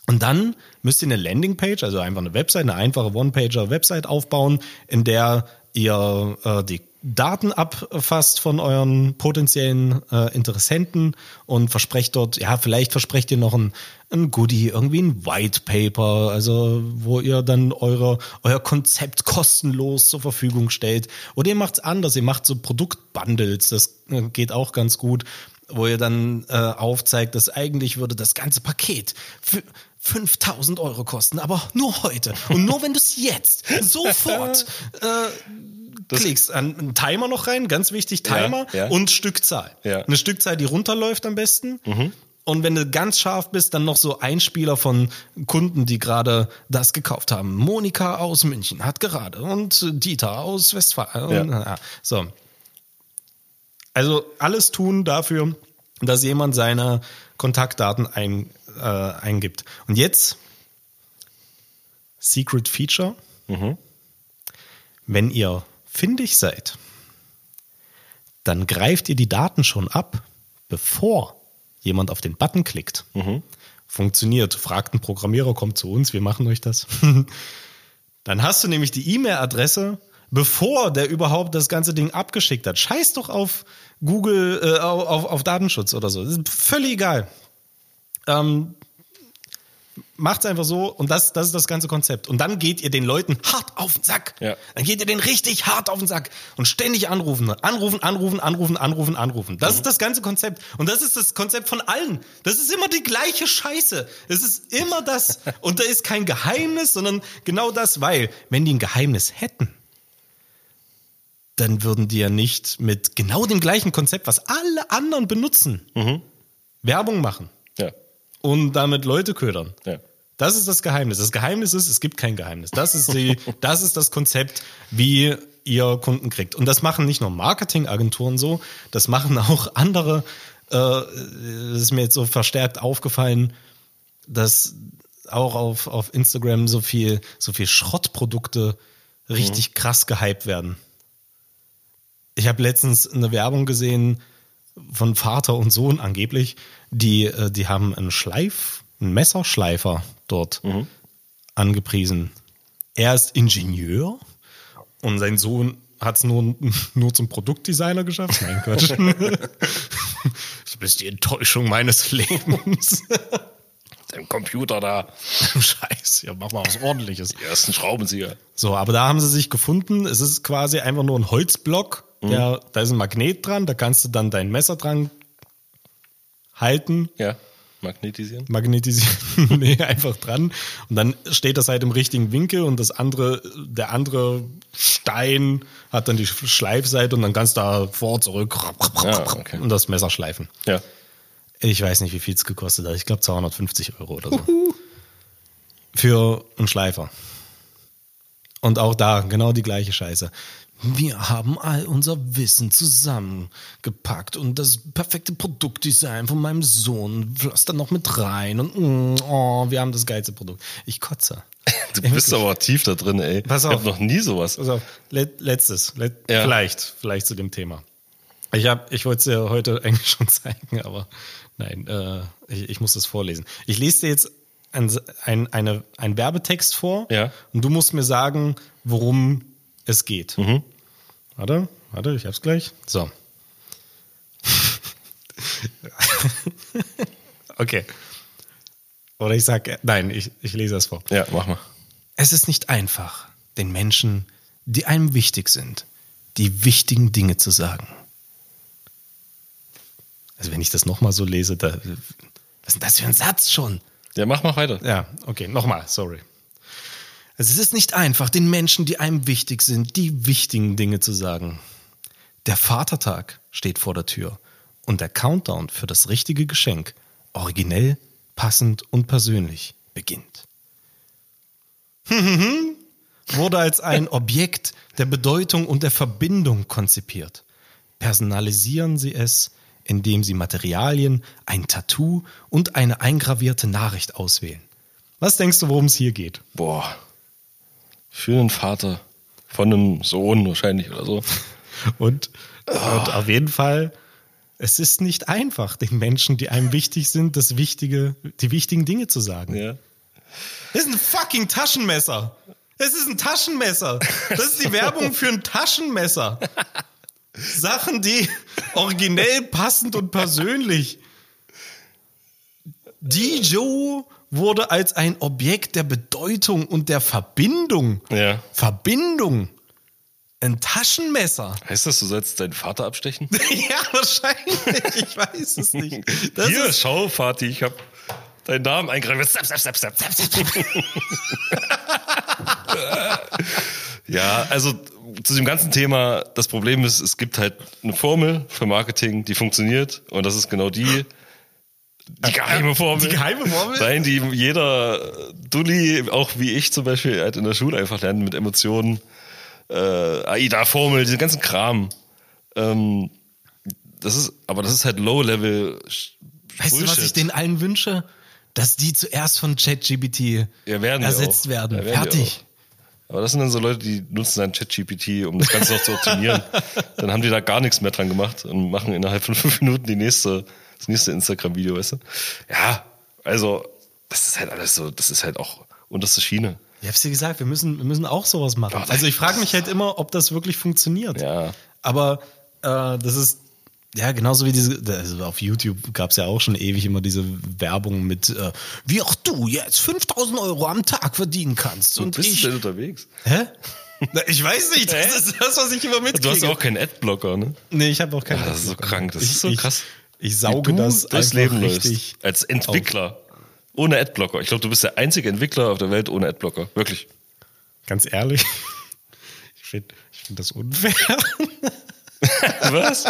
und dann müsst ihr eine Landingpage, also einfach eine Website, eine einfache One-Pager-Website aufbauen, in der ihr äh, die Daten abfasst von euren potenziellen äh, Interessenten und versprecht dort, ja, vielleicht versprecht ihr noch ein, ein Goodie, irgendwie ein White Paper, also wo ihr dann eure, euer Konzept kostenlos zur Verfügung stellt. Oder ihr macht's anders, ihr macht so Produktbundles, das äh, geht auch ganz gut, wo ihr dann äh, aufzeigt, dass eigentlich würde das ganze Paket für 5000 Euro kosten, aber nur heute. Und nur wenn du es jetzt [laughs] sofort äh, klickst. An einen Timer noch rein, ganz wichtig, Timer Ja, ja. und Stückzahl. Ja. Eine Stückzahl, die runterläuft am besten. Und wenn du ganz scharf bist, dann noch so Einspieler von Kunden, die gerade das gekauft haben. Monika aus München hat gerade und Dieter aus Westfalen. Ja. Ja. So. Also alles tun dafür, dass jemand seine Kontaktdaten ein, äh, eingibt. Und jetzt Secret Feature. Wenn ihr findig seid, dann greift ihr die Daten schon ab, bevor jemand auf den Button klickt. Funktioniert. Fragt ein Programmierer, kommt zu uns, wir machen euch das. [laughs] dann hast du nämlich die E-Mail-Adresse, bevor der überhaupt das ganze Ding abgeschickt hat. Scheiß doch auf Google, äh, auf, auf Datenschutz oder so. Das ist völlig egal. Ähm, macht's einfach so und das, das ist das ganze Konzept. Und dann geht ihr den Leuten hart auf den Sack. Ja. Dann geht ihr den richtig hart auf den Sack und ständig anrufen, anrufen, anrufen, anrufen, anrufen, anrufen. Das ist das ganze Konzept. Und das ist das Konzept von allen. Das ist immer die gleiche Scheiße. Es ist immer das. [laughs] Und da ist kein Geheimnis, sondern genau das, weil, wenn die ein Geheimnis hätten, dann würden die ja nicht mit genau dem gleichen Konzept, was alle anderen benutzen, Werbung machen Ja. und damit Leute ködern. Ja. Das ist das Geheimnis. Das Geheimnis ist, es gibt kein Geheimnis. Das ist die, [laughs] das ist das Konzept, wie ihr Kunden kriegt. Und das machen nicht nur Marketingagenturen so, das machen auch andere. Äh, das ist mir jetzt so verstärkt aufgefallen, dass auch auf, auf Instagram so viel, so viel Schrottprodukte richtig krass gehypt werden. Ich habe letztens eine Werbung gesehen von Vater und Sohn angeblich, die, äh, die haben einen Schleif, einen Messerschleifer dort angepriesen. Er ist Ingenieur und sein Sohn hat es nur, nur zum Produktdesigner geschafft. Nein, Quatsch. [laughs] du bist die Enttäuschung meines Lebens. Dein Computer da. [laughs] Scheiße, ja, mach mal was ordentliches. Die ersten Schraubenzieher. So, aber da haben sie sich gefunden. Es ist quasi einfach nur ein Holzblock. Der, Da ist ein Magnet dran, da kannst du dann dein Messer dran halten Ja. Magnetisieren? magnetisieren, [laughs] nee, einfach dran. Und dann steht das halt im richtigen Winkel und das andere, der andere Stein hat dann die Schleifseite und dann kannst du da vor, zurück Ja, okay. und das Messer schleifen. Ja. Ich weiß nicht, wie viel es gekostet hat. Ich glaube 250 Euro oder so. Für einen Schleifer. Und auch da genau die gleiche Scheiße. Wir haben all unser Wissen zusammengepackt und das perfekte Produktdesign von meinem Sohn floss dann noch mit rein und mm, oh, wir haben das geilste Produkt. Ich kotze. [laughs] Du Ey, bist wirklich. aber tief da drin, ey. Pass Ich auf. hab noch nie sowas. Also, let, letztes, let, Ja. vielleicht, vielleicht zu dem Thema. Ich hab, ich wollte es dir heute [laughs] eigentlich schon zeigen, aber nein, äh, ich, ich muss das vorlesen. Ich lese dir jetzt ein, ein, eine, einen Werbetext vor Ja. und du musst mir sagen, worum es geht. Mhm. Warte, warte, ich hab's gleich. So. [laughs] okay. Oder ich sag, nein, ich, ich lese das vor. Ja, mach mal. Es ist nicht einfach, den Menschen, die einem wichtig sind, die wichtigen Dinge zu sagen. Also wenn ich das nochmal so lese, da, was ist denn das für ein Satz schon? Ja, mach mal weiter. Ja, okay, nochmal, sorry. Also es ist nicht einfach, den Menschen, die einem wichtig sind, die wichtigen Dinge zu sagen. Der Vatertag steht vor der Tür und der Countdown für das richtige Geschenk, originell, passend und persönlich, beginnt. [laughs] Wurde als ein Objekt der Bedeutung und der Verbindung konzipiert. Personalisieren Sie es, indem Sie Materialien, ein Tattoo und eine eingravierte Nachricht auswählen. Was denkst du, worum es hier geht? Boah. Für einen Vater. Von einem Sohn wahrscheinlich oder so. [laughs] Und, und auf jeden Fall, es ist nicht einfach, den Menschen, die einem wichtig sind, das Wichtige, die wichtigen Dinge zu sagen. Ja. Das ist ein fucking Taschenmesser. Das ist ein Taschenmesser. Das ist die Werbung für ein Taschenmesser. [laughs] Sachen, die originell passend und persönlich. Die Joe wurde als ein Objekt der Bedeutung und der Verbindung. Ja. Verbindung. Ein Taschenmesser. Heißt das, du sollst deinen Vater abstechen? [laughs] ja, wahrscheinlich. Ich weiß es nicht. Das Hier, ist, schau, Vati, ich hab deinen Namen eingraviert. Step, step, step, step, step, step. ja, also zu dem ganzen Thema, das Problem ist, es gibt halt eine Formel für Marketing, die funktioniert und das ist genau die, die geheime Formel. Die geheime Formel? Nein, die jeder Dulli, auch wie ich zum Beispiel, halt in der Schule einfach lernt mit Emotionen, äh, AIDA-Formel, diesen ganzen Kram. Ähm, das ist, aber das ist halt Low-Level. Weißt du, was Bullshit. ich denen allen wünsche? Dass die zuerst von ChatGPT Ja, werden ersetzt werden. Ja, werden Fertig. Aber das sind dann so Leute, die nutzen dann ChatGPT, um das Ganze noch zu optimieren. [laughs] dann haben die da gar nichts mehr dran gemacht und machen innerhalb von fünf Minuten die nächste, das nächste Instagram-Video, weißt du? Ja, also, das ist halt alles so, das ist halt auch unterste Schiene. Ich hab's dir gesagt, wir müssen, wir müssen auch sowas machen. Also ich frage mich halt immer, ob das wirklich funktioniert. Ja. Aber äh, das ist ja genauso wie diese, also auf YouTube gab's ja auch schon ewig immer diese Werbung mit, äh, wie auch du jetzt 5000 Euro am Tag verdienen kannst. Und bist ich. du denn unterwegs? Hä? Na, Ich weiß nicht, das ist das, was ich immer mitkriege. Du hast auch keinen Adblocker, ne? Nee, ich habe auch keinen. Ah, das ist so krank, das ich, ist so krass. Ich Wie sauge das einfach Leben richtig. Als Entwickler. Ohne Adblocker. Ich glaube, du bist der einzige Entwickler auf der Welt ohne Adblocker. Wirklich. Ganz ehrlich, [laughs] ich finde ich find das unfair. [laughs] Was?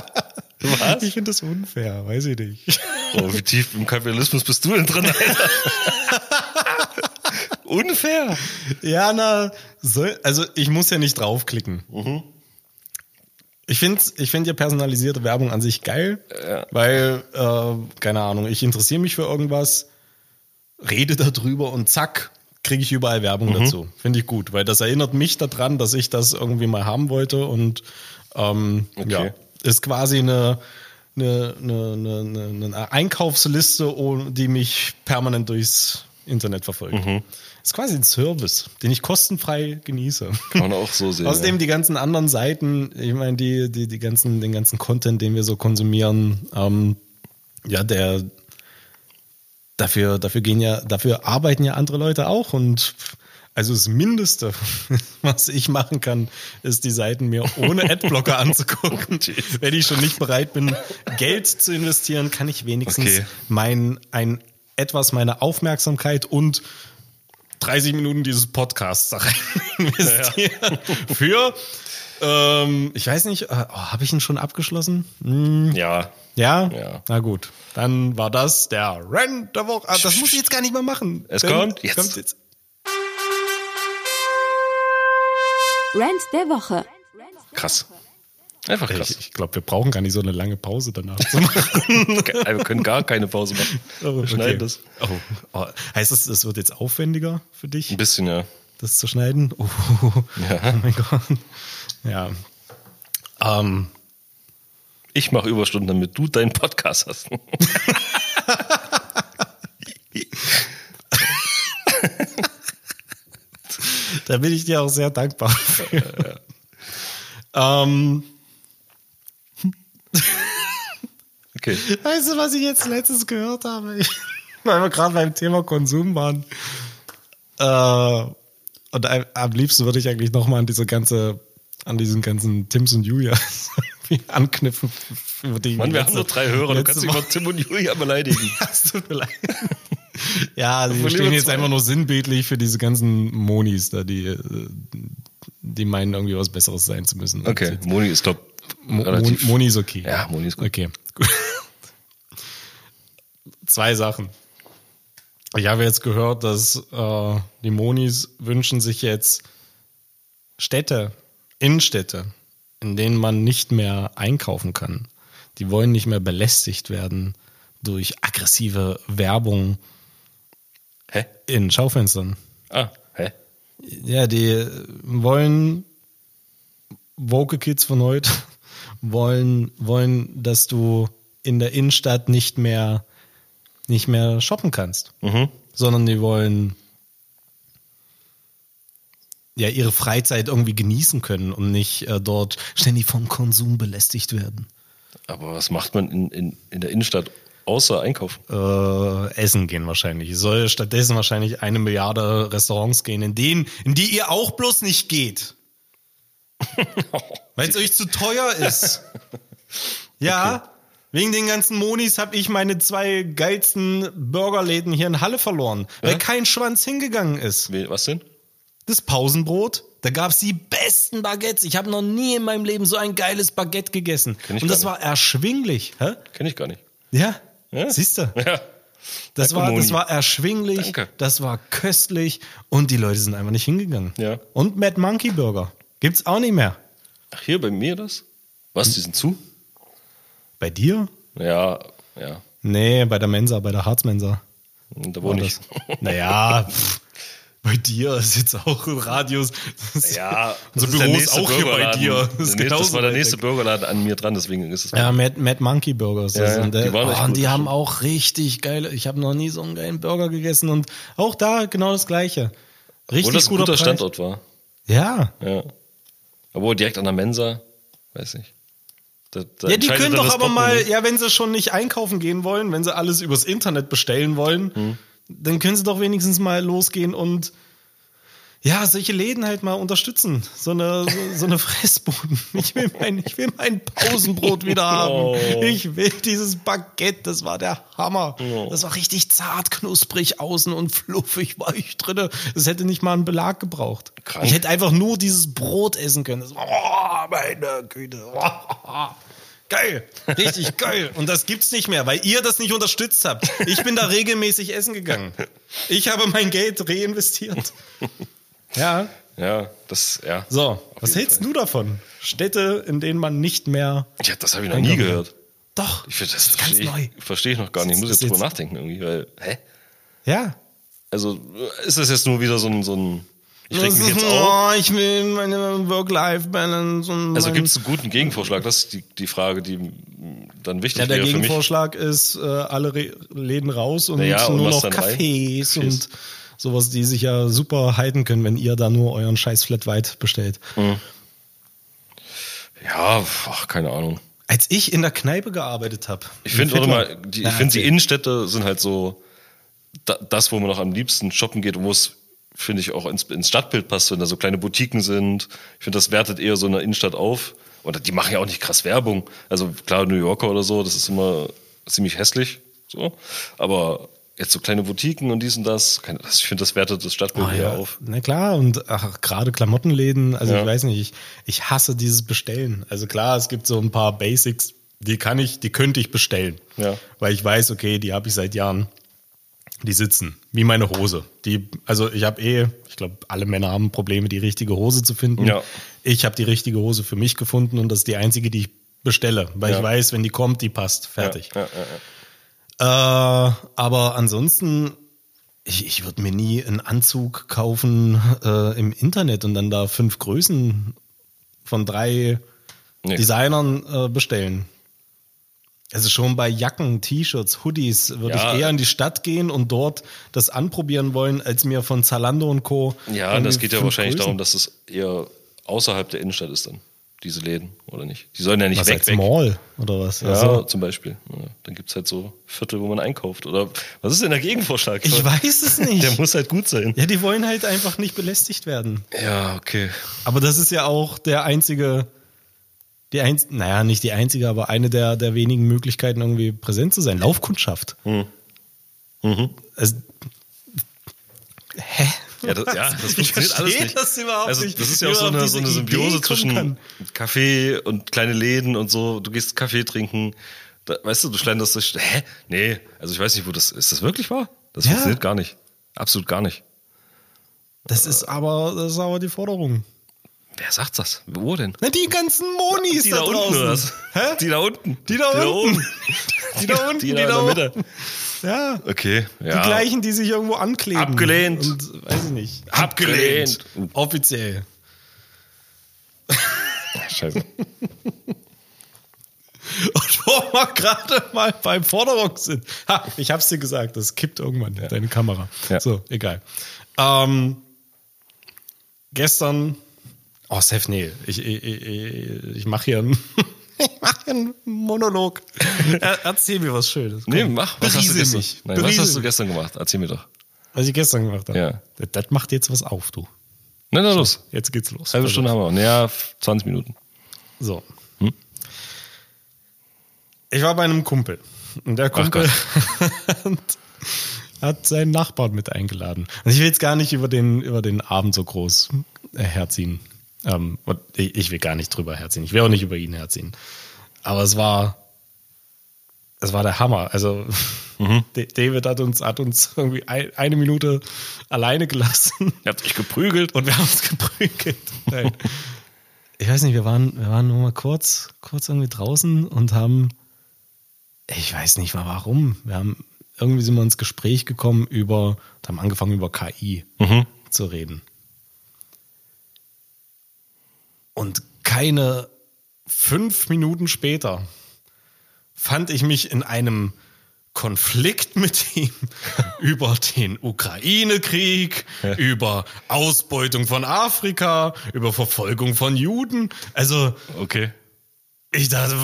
Was? Ich finde das unfair, weiß ich nicht. Oh, wie tief im Kapitalismus bist du denn drin, Alter? [laughs] Unfair. Ja, na, soll, also ich muss ja nicht draufklicken. Ich finde ich find ja personalisierte Werbung an sich geil, weil, äh, keine Ahnung, ich interessiere mich für irgendwas, rede darüber und zack, kriege ich überall Werbung dazu. Finde ich gut, weil das erinnert mich daran, dass ich das irgendwie mal haben wollte und ähm, Okay. ja, ist quasi eine, eine, eine, eine, Einkaufsliste, oh, die mich permanent durchs Internet verfolgt. Ist quasi ein Service, den ich kostenfrei genieße. Kann man auch so sehen. Außerdem ja. die ganzen anderen Seiten, ich meine, die, die, die ganzen, den ganzen Content, den wir so konsumieren, ähm, ja, der dafür, dafür gehen ja, dafür arbeiten ja andere Leute auch und also das Mindeste, [laughs] was ich machen kann, ist die Seiten mir ohne [laughs] Adblocker anzugucken. Wenn ich schon nicht bereit bin, Geld zu investieren, kann ich wenigstens Okay. mein ein etwas meiner Aufmerksamkeit und 30 Minuten dieses Podcasts da rein [laughs] investieren. Für, ähm, ich weiß nicht, äh, oh, habe ich ihn schon abgeschlossen? Hm, Ja. ja? Ja. Na gut, dann war das der Rant der Woche. Ah, das muss ich jetzt gar nicht mehr machen. Es Denn kommt jetzt. kommt jetzt. Rant der Woche. Krass. Einfach krass. Ich, ich glaube, wir brauchen gar nicht so eine lange Pause danach zu [laughs] machen. Wir können gar keine Pause machen. [laughs] Wir schneiden das. Oh, oh. Heißt das, es wird jetzt aufwendiger für dich, Ein bisschen, ja. das zu schneiden? Oh, Ja. oh mein Gott. Ja. Ähm, Ich mache Überstunden, damit du deinen Podcast hast. [laughs] da bin ich dir auch sehr dankbar für. ähm, Okay. weißt du, was ich jetzt letztens gehört habe? Weil [laughs] wir gerade beim Thema Konsum waren. Äh, und am- liebsten würde ich eigentlich nochmal an diese ganze, an diesen ganzen Tims und Julias [laughs] anknüpfen. Über die Mann, wir haben nur drei Hörer, du kannst dich über Tim und Julia beleidigen. Tut mir leid. Ja, sie stehen jetzt zwei. einfach nur sinnbildlich für diese ganzen Monis da, die, äh, die meinen irgendwie was Besseres sein zu müssen. Okay, Moni ist, glaub Mo. Moni ist okay. Ja, Moni ist gut. Okay, gut. Zwei Sachen. Ich habe jetzt gehört, dass äh, die Monis wünschen sich jetzt Städte, Innenstädte, in denen man nicht mehr einkaufen kann. Die wollen nicht mehr belästigt werden durch aggressive Werbung Hä? in Schaufenstern. Ah, hä? Ja, die wollen Woke Kids von heute [laughs] wollen, wollen, dass du in der Innenstadt nicht mehr, nicht mehr shoppen kannst, Mhm. sondern die wollen ja ihre Freizeit irgendwie genießen können und nicht äh, dort ständig vom Konsum belästigt werden. Aber was macht man in, in, in der Innenstadt außer einkaufen? Äh, essen gehen wahrscheinlich. Es soll stattdessen wahrscheinlich eine Milliarde Restaurants gehen, in denen, in die ihr auch bloß nicht geht. [laughs] Weil es euch zu teuer ist. [laughs] Ja, wegen den ganzen Monis habe ich meine zwei geilsten Burgerläden hier in Halle verloren, weil Ja? kein Schwanz hingegangen ist. Was denn? Das Pausenbrot, da gab's die besten Baguettes. Ich habe noch nie in meinem Leben so ein geiles Baguette gegessen. Kenn Und das war erschwinglich. Hä? Kenne ich gar nicht. Ja, Ja. siehst du. Ja. Das Danke, war, das war erschwinglich, Danke. das war köstlich und die Leute sind einfach nicht hingegangen. Ja. Und Mad Monkey Burger gibt's auch nicht mehr. Ach, hier bei mir das? Was, die sind zu? Bei dir? Ja, ja. Nee, bei der Mensa, bei der Harzmensa. Da wohne ich. Naja, pff, bei dir ist jetzt auch ein Radius. Ja, unser Büro ist auch hier bei dir. Das, ist das war der nächste. Burgerladen an mir dran, deswegen ist es. Ja, Mad, Mad Monkey Burgers. Ja, ja, äh, die waren oh, und die haben auch richtig geile. Ich habe noch nie so einen geilen Burger gegessen und auch da genau das Gleiche. Richtig Obwohl das ein guter, guter. Standort war. Ja. Ja. Obwohl direkt an der Mensa, weiß nicht. Da, da Ja, die können doch aber mal, ja, wenn sie schon nicht einkaufen gehen wollen, wenn sie alles übers Internet bestellen wollen, Hm. dann können sie doch wenigstens mal losgehen und ja, solche Läden halt mal unterstützen. So eine, so, so eine [laughs] Fressbuden. Ich will mein, ich will mein Pausenbrot wieder haben. Oh. Ich will dieses Baguette, das war der Hammer. Oh. Das war richtig zart, knusprig außen und fluffig weich drinne. Das hätte nicht mal einen Belag gebraucht. Krank. Ich hätte einfach nur dieses Brot essen können. Das, oh, meine Güte. Oh, [laughs] geil. Richtig geil. Und das gibt's nicht mehr, weil ihr das nicht unterstützt habt. Ich bin da regelmäßig essen gegangen. Ich habe mein Geld reinvestiert. [laughs] Ja. Ja, das, ja. So, was hältst Fall. du davon? Städte, in denen man nicht mehr. Ja, das habe ich noch nie gehört. Doch, Ich finde, das, ist ganz verstehe neu. ich, verstehe ich noch gar nicht. Ich muss Das jetzt drüber nachdenken irgendwie, weil, hä? Ja. Also, ist das jetzt nur wieder so ein, so ein ich reg Das mich jetzt auf? oh, ich will meine Work-Life-Balance. und Also gibt es einen guten Gegenvorschlag? Das ist die, die Frage, die dann wichtig Ja, der wäre für mich. Gegenvorschlag ist, äh, alle Re Läden raus und Naja, und nur was noch Cafés. und sowas, die sich ja super halten können, wenn ihr da nur euren scheiß Flat White bestellt. Ja, ach, keine Ahnung. Als ich in der Kneipe gearbeitet habe. Ich finde immer, die, ich finde die in Innenstädte sind halt so da, das, wo man noch am liebsten shoppen geht wo es, finde ich, auch ins, ins Stadtbild passt, wenn da so kleine Boutiquen sind. Ich finde, das wertet eher so eine Innenstadt auf. Und die machen ja auch nicht krass Werbung. Also klar, New Yorker oder so, das ist immer ziemlich hässlich. So. Aber jetzt so kleine Boutiquen und dies und das. Ich finde, das wertet das Stadtbild eher ja. auf. Na klar, und ach, gerade Klamottenläden, also Ja. ich weiß nicht, ich, ich hasse dieses Bestellen. Also klar, es gibt so ein paar Basics, die kann ich, die könnte ich bestellen. Ja. Weil ich weiß, okay, die habe ich seit Jahren. Die sitzen, wie meine Hose. Die, also ich habe eh, ich glaube, alle Männer haben Probleme, die richtige Hose zu finden. Ja. Ich habe die richtige Hose für mich gefunden und das ist die einzige, die ich bestelle, weil Ja. ich weiß, wenn die kommt, die passt. Fertig. Ja, ja, ja. Äh, aber ansonsten, ich, ich würde mir nie einen Anzug kaufen äh, im Internet und dann da fünf Größen von drei Nee. Designern äh, bestellen. Also schon bei Jacken, T-Shirts, Hoodies würde Ja. ich eher in die Stadt gehen und dort das anprobieren wollen, als mir von Zalando und Co. Ja, das geht ja wahrscheinlich Größen. darum, dass es eher außerhalb der Innenstadt ist dann, diese Läden, oder nicht? Die sollen ja nicht was weg, als weg. Mall oder was? Ja, Also, zum Beispiel. Ja, dann gibt's halt so Viertel, wo man einkauft. Oder was ist denn der Gegenvorschlag? ich weiß es nicht. Der muss halt gut sein. ja, die wollen halt einfach nicht belästigt werden. Ja, okay. Aber das ist ja auch der einzige, die einz naja, nicht die einzige, aber eine der, der wenigen Möglichkeiten, irgendwie präsent zu sein. Laufkundschaft. Mhm. Also, hä? Ja, das, ja, das funktioniert alles nicht. das überhaupt also, Das ist ja auch so eine, so eine Symbiose zwischen kann. Kaffee und kleine Läden und so. Du gehst Kaffee trinken. Da, weißt du, du schlenderst durch. Hä? Nee, also ich weiß nicht, wo das. Ist das wirklich wahr? Das Ja. funktioniert gar nicht. Absolut gar nicht. Das ist aber, das ist aber die Forderung. Wer sagt das? Wo denn? Na, die ganzen Monis Die da, da unten draußen. Hä? Die da unten. Die da unten. Die, da unten, Die, da [laughs] unten. Ja. Okay, ja. Die gleichen, die sich irgendwo ankleben. Abgelehnt. Und weiß ich nicht. Abgelehnt. Offiziell. Scheiße. [laughs] Und wo wir gerade mal beim Forderung sind. Ha, ich hab's dir gesagt, das kippt irgendwann, deine Kamera. Ja. So, egal. Ähm, gestern, oh, Seth, nee, ich, ich, ich, ich mache hier einen, [laughs] ich mach hier einen Monolog. Er, erzähl mir was Schönes. Komm, Nee, mach. Was hast du beriese gestern? mich. Nein, was Beriese hast du gestern gemacht? Erzähl mir doch. Was ich gestern gemacht habe. Ja. Das, das macht jetzt was auf, du. Na, na los. Jetzt geht's los. Halbe Stunde haben wir. Naja, 20 Minuten. So. Hm? Ich war bei einem Kumpel. Und der Kumpel [laughs] hat seinen Nachbarn mit eingeladen. Und ich will jetzt gar nicht über den, über den Abend so groß herziehen. Ähm, und ich, ich will gar nicht drüber herziehen. Ich will auch nicht über ihn herziehen. Aber es war, es war der Hammer. Also, [laughs] D- David hat uns, hat uns irgendwie ein, eine Minute alleine gelassen. [laughs] Ihr habt euch geprügelt. Und wir haben uns geprügelt. Nein. [laughs] Ich weiß nicht, wir waren, wir waren nur mal kurz, kurz irgendwie draußen und haben, ich weiß nicht mal warum, wir haben, irgendwie sind wir ins Gespräch gekommen über, haben angefangen über KI zu reden. Und keine fünf Minuten später fand ich mich in einem Konflikt mit ihm [laughs] über den Ukraine-Krieg, über Ausbeutung von Afrika, über Verfolgung von Juden. Also Okay. ich dachte,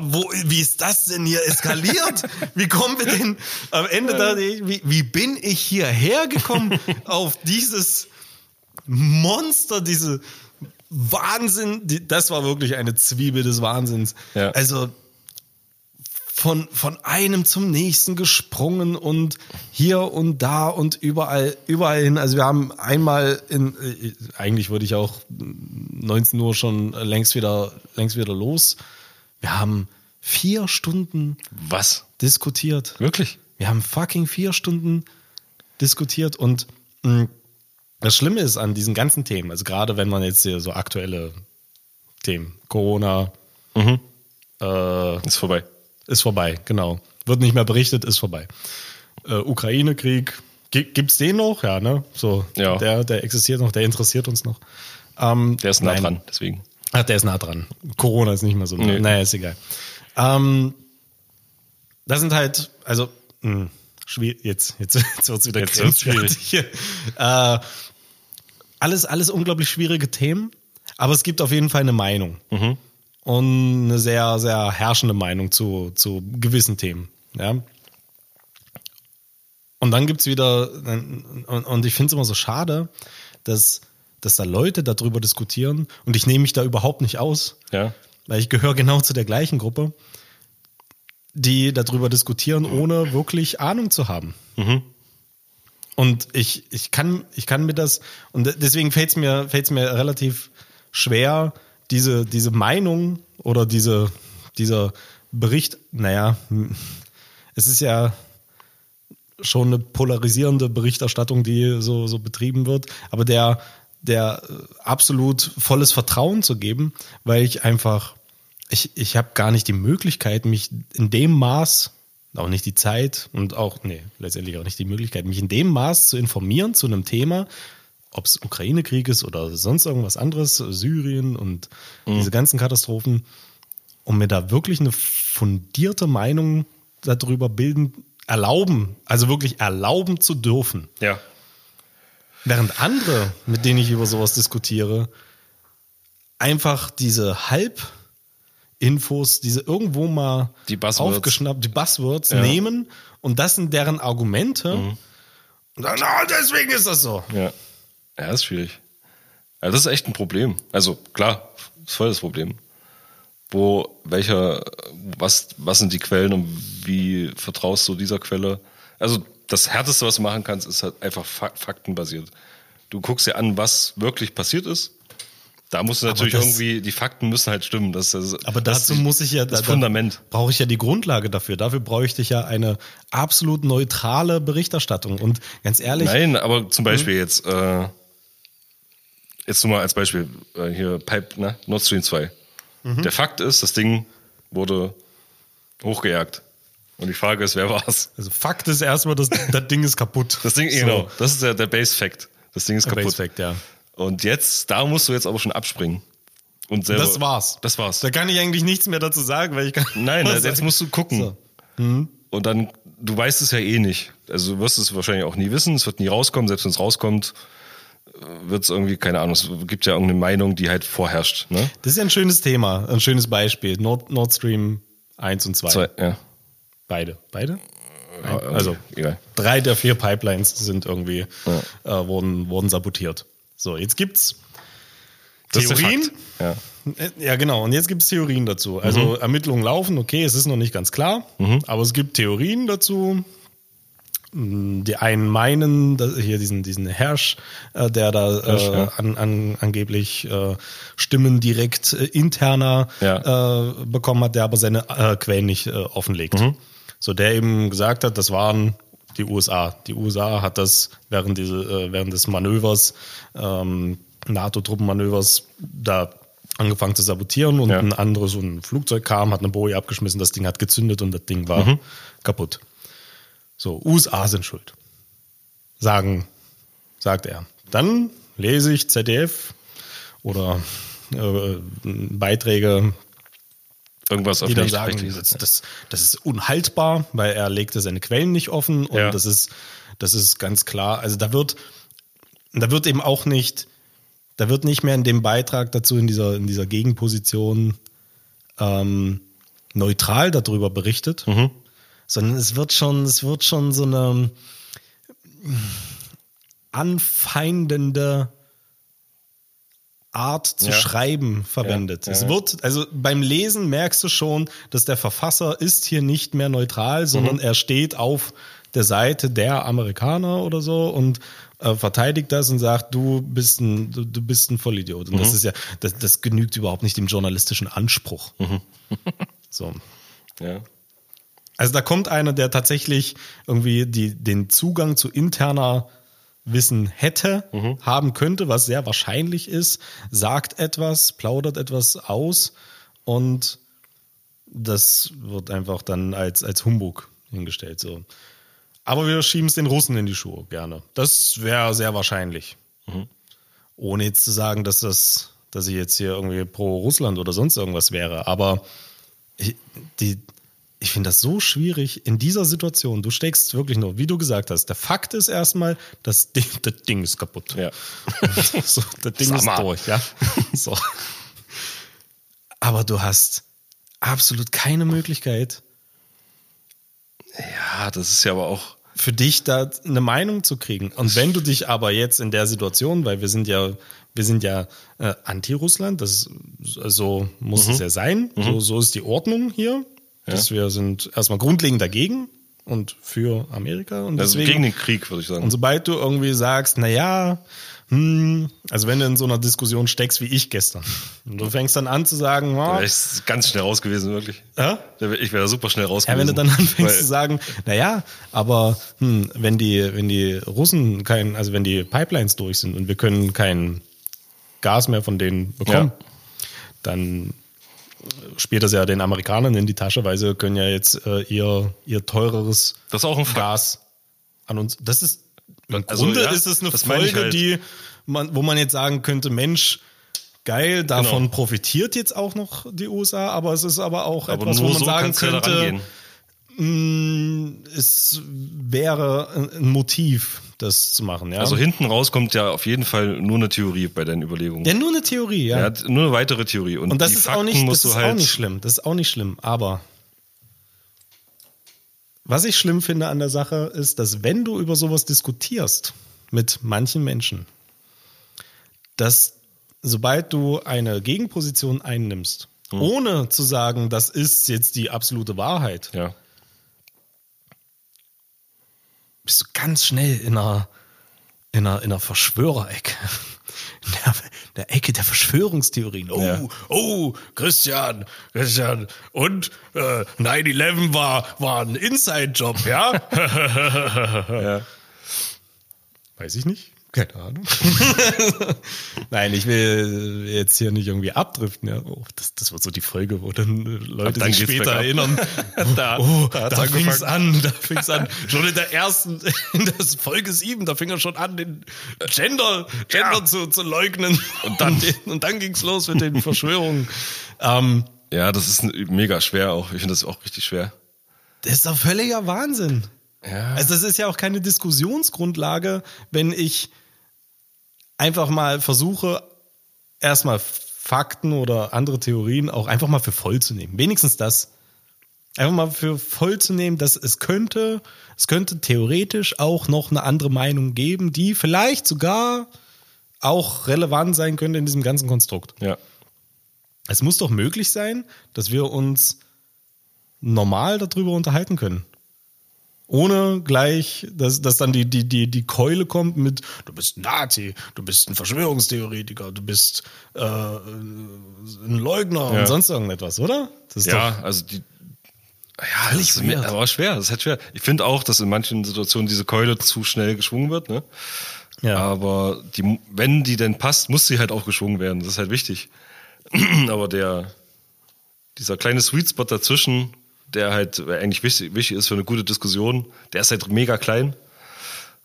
wo, wie ist das denn hier eskaliert? [laughs] Wie kommen wir denn am Ende da, wie, wie bin ich hierher gekommen [laughs] auf dieses Monster, diese Wahnsinn, das war wirklich eine Zwiebel des Wahnsinns. Ja. Also von, von einem zum nächsten gesprungen und hier und da und überall, überall hin. Also wir haben einmal in, äh, eigentlich würde ich auch 19 Uhr schon längst wieder, längst wieder los. Wir haben vier Stunden Was? diskutiert. Wirklich? Wir haben fucking vier Stunden diskutiert und mh, das Schlimme ist an diesen ganzen Themen, also gerade wenn man jetzt hier so aktuelle Themen, Corona, äh, Ist vorbei. ist vorbei, genau. Wird nicht mehr berichtet, ist vorbei. Äh, Ukraine-Krieg, gi- gibt's den noch? Ja, ne? So, Ja. der, der existiert noch, der interessiert uns noch. Ähm, Der ist nah nein. dran, deswegen. Ach, der ist nah dran. Corona ist nicht mehr so nah. Nee. Naja, ist egal. Ähm, das sind halt, also, mh, schwierig, jetzt, jetzt, [laughs] jetzt wird's wieder Jetzt wird's grenzwertig. äh, alles, alles unglaublich schwierige Themen, aber es gibt auf jeden Fall eine Meinung. Und eine sehr, sehr herrschende Meinung zu, zu gewissen Themen. Ja. Und dann gibt's wieder, und, ich finde es immer so schade, dass, dass da Leute darüber diskutieren und ich nehme mich da überhaupt nicht aus, Ja. weil ich gehöre genau zu der gleichen Gruppe, die darüber diskutieren, ohne wirklich Ahnung zu haben. Und ich, ich kann, ich kann mir das, und deswegen fällt es mir, fällt's mir relativ schwer, diese, diese Meinung oder diese, dieser Bericht, naja, es ist ja schon eine polarisierende Berichterstattung, die so, so betrieben wird, aber der, der absolut volles Vertrauen zu geben, weil ich einfach, ich, ich habe gar nicht die Möglichkeit, mich in dem Maß, auch nicht die Zeit und auch, nee, letztendlich auch nicht die Möglichkeit, mich in dem Maß zu informieren zu einem Thema, ob es Ukraine-Krieg ist oder sonst irgendwas anderes, Syrien und diese ganzen Katastrophen, um mir da wirklich eine fundierte Meinung darüber bilden, erlauben, also wirklich erlauben zu dürfen. Ja. Während andere, mit denen ich über sowas diskutiere, einfach diese Halbinfos, diese irgendwo mal Die Buzzwords. aufgeschnappt, die Buzzwords Ja. nehmen und das sind deren Argumente und sagen, na, deswegen ist das so. Ja. Ja, ist schwierig. Ja, das ist echt ein Problem. Also klar, ist voll das Problem. Wo, welcher, was, was sind die Quellen und wie vertraust du dieser Quelle? Also das Härteste, was du machen kannst, ist halt einfach fa faktenbasiert. Du guckst dir an, was wirklich passiert ist. Da musst du natürlich das- irgendwie, die Fakten müssen halt stimmen. Das, das, Aber das dazu die- muss ich ja das da- da Fundament. Brauche ich ja die Grundlage dafür. Dafür bräuchte ich ja eine absolut neutrale Berichterstattung. Und ganz ehrlich, Nein, aber zum Beispiel Mhm. jetzt, äh, jetzt nur mal als Beispiel, äh, hier Pipe, ne? Nord Stream 2. Mhm. Der Fakt ist, das Ding wurde hochgejagt. Und die Frage ist, wer war's? also Fakt ist erstmal, das, das Ding ist kaputt. Das Ding, So. genau, das ist der, der Base Fact. Das Ding ist Der kaputt. Base Fact, ja. Und jetzt, da musst du jetzt aber schon abspringen. Und selber, Das war's. Das war's. Da kann ich eigentlich nichts mehr dazu sagen, weil ich kann. Nein, jetzt musst du gucken. So. Mhm. Und dann, du weißt es ja eh nicht. Also du wirst es wahrscheinlich auch nie wissen. Es wird nie rauskommen. Selbst wenn es rauskommt, wird es irgendwie, keine Ahnung, es gibt ja irgendeine Meinung, die halt vorherrscht. Ne? Das ist ja ein schönes Thema, ein schönes Beispiel. Nord, Nord Stream 1 und 2. Zwei, ja. Beide. Beide? Ja, Also egal. drei der vier Pipelines sind irgendwie, äh, wurden, wurden sabotiert. So, jetzt gibt's Theorien. Ja. Äh, Ja, genau. Und jetzt gibt es Theorien dazu. Also Ermittlungen laufen, okay, es ist noch nicht ganz klar, aber es gibt Theorien dazu. Mm, Die einen meinen, dass hier diesen, diesen Herrsch, äh, der da Herrsch, äh, ja. an, an, angeblich äh, Stimmen direkt äh, interner Ja. äh, bekommen hat, der aber seine äh, Quellen nicht äh, offenlegt. So, der eben gesagt hat, das waren die USA. Die USA hat das während, diese, äh, während des Manövers, ähm, NATO-Truppenmanövers, da angefangen zu sabotieren und Ja. ein anderes, so ein Flugzeug kam, hat eine Boje abgeschmissen, das Ding hat gezündet und das Ding war Mhm. kaputt. So, USA sind schuld. Sagen, sagt er. Dann lese ich ZDF oder äh, Beiträge, Irgendwas die dann sagen, das, das, das ist unhaltbar, weil er legte seine Quellen nicht offen und Ja. das ist, das ist ganz klar. Also da wird, da wird eben auch nicht, da wird nicht mehr in dem Beitrag dazu in dieser, in dieser Gegenposition ähm, neutral darüber berichtet, Mhm. sondern es wird schon, es wird schon so eine anfeindende Art zu Ja. schreiben verwendet. Ja, Es ja. wird, also beim Lesen merkst du schon, dass der Verfasser ist hier nicht mehr neutral, sondern Mhm. er steht auf der Seite der Amerikaner oder so und äh, verteidigt das und sagt, du bist ein, du, du bist ein Vollidiot. Und Mhm. das ist ja, das, das genügt überhaupt nicht dem journalistischen Anspruch. Mhm. [laughs] so. Ja. Also da kommt einer, der tatsächlich irgendwie die, den Zugang zu interner Wissen hätte, haben könnte, was sehr wahrscheinlich ist, sagt etwas, plaudert etwas aus und das wird einfach dann als, als Humbug hingestellt. So. Aber wir schieben es den Russen in die Schuhe gerne. Das wäre sehr wahrscheinlich. Ohne jetzt zu sagen, dass das, dass ich jetzt hier irgendwie pro Russland oder sonst irgendwas wäre. Aber die, ich finde das so schwierig in dieser Situation. Du steckst wirklich nur, wie du gesagt hast, der Fakt ist erstmal, das Ding, das Ding ist kaputt. Ja. [laughs] so, das Ding ist durch, ja. [laughs] So. Aber du hast absolut keine Möglichkeit, ja, das ist ja aber auch. für dich da eine Meinung zu kriegen. Und wenn du dich aber jetzt in der Situation, weil wir sind ja, wir sind ja äh, anti-Russland, das so muss Mhm. es ja sein, so, so ist die Ordnung hier. Dass wir sind erstmal grundlegend dagegen und für Amerika und Also deswegen gegen den Krieg, würde ich sagen. und sobald du irgendwie sagst, na ja, hm, also wenn du in so einer Diskussion steckst wie ich gestern, und du fängst dann an zu sagen, Da oh, wäre ich ganz schnell raus gewesen, wirklich. ja? Da wär- Ich wäre da super schnell raus Ja, wenn gewesen. du dann anfängst zu sagen, na ja, aber hm, wenn die, wenn die Russen kein, also wenn die Pipelines durch sind und wir können kein Gas mehr von denen bekommen, Ja. dann spielt das ja den Amerikanern in die Tasche, weil sie können ja jetzt äh, ihr, ihr teureres Das ist auch ein. Gas an uns. Das ist im Also, Grunde ja, ist es eine Folge, halt. die man, wo man jetzt sagen könnte, Mensch, geil, davon Genau. profitiert jetzt auch noch die USA, aber es ist aber auch Aber etwas, wo man so sagen könnte, rangehen. Mm, es wäre ein Motiv, das zu machen. Ja? Also hinten raus kommt ja auf jeden Fall nur eine Theorie bei deinen Überlegungen. ja, nur eine Theorie, ja. Er hat nur eine weitere Theorie. Und, Und das ist Fakten auch nicht, das ist halt. auch nicht schlimm. Das ist auch nicht schlimm. Aber was ich schlimm finde an der Sache ist, dass wenn du über sowas diskutierst mit manchen Menschen, dass sobald du eine Gegenposition einnimmst, Hm. ohne zu sagen, das ist jetzt die absolute Wahrheit, Ja. Bist du ganz schnell in einer, in einer, in einer Verschwörerecke. [laughs] In der, der Ecke der Verschwörungstheorien. Oh, Ja. oh, Christian, Christian. Und äh, 9-11 war, war ein Inside-Job, ja? [laughs] ja. [laughs] Weiß ich nicht. Keine Ahnung. [laughs] Nein, ich will jetzt hier nicht irgendwie abdriften. Ja. Oh, das, das wird so die Folge, wo dann Leute dann sich später erinnern. [laughs] Da- oh, da da, da angefangen. fing's an, da fing's an. Schon in der ersten, [laughs] in der Folge 7, da fing er schon an, den Gender, Gender Ja. zu, zu leugnen. Und dann, und dann ging's los mit den Verschwörungen. Ähm, ja, das ist mega schwer auch. Ich finde das auch richtig schwer. das ist doch völliger Wahnsinn. Ja. Also das ist ja auch keine Diskussionsgrundlage, wenn ich einfach mal versuche, erstmal Fakten oder andere Theorien auch einfach mal für voll zu nehmen. Wenigstens das. Einfach mal für voll zu nehmen, dass es könnte, es könnte theoretisch auch noch eine andere Meinung geben, die vielleicht sogar auch relevant sein könnte in diesem ganzen Konstrukt. ja. Es muss doch möglich sein, dass wir uns normal darüber unterhalten können. Ohne gleich, dass, dass dann die, die, die, die Keule kommt mit, du bist ein Nazi, du bist ein Verschwörungstheoretiker, du bist äh, ein Leugner Ja. und sonst irgendetwas, oder? Ja, also die. Ja, das ist mir- aber schwer, das ist halt schwer. Ich finde auch, dass in manchen Situationen diese Keule zu schnell geschwungen wird, ne? Ja. Aber die, wenn die denn passt, muss sie halt auch geschwungen werden. Das ist halt wichtig. [clears throat] Aber der, dieser kleine Sweet Spot dazwischen, der halt eigentlich wichtig, wichtig ist für eine gute Diskussion, der ist halt mega klein.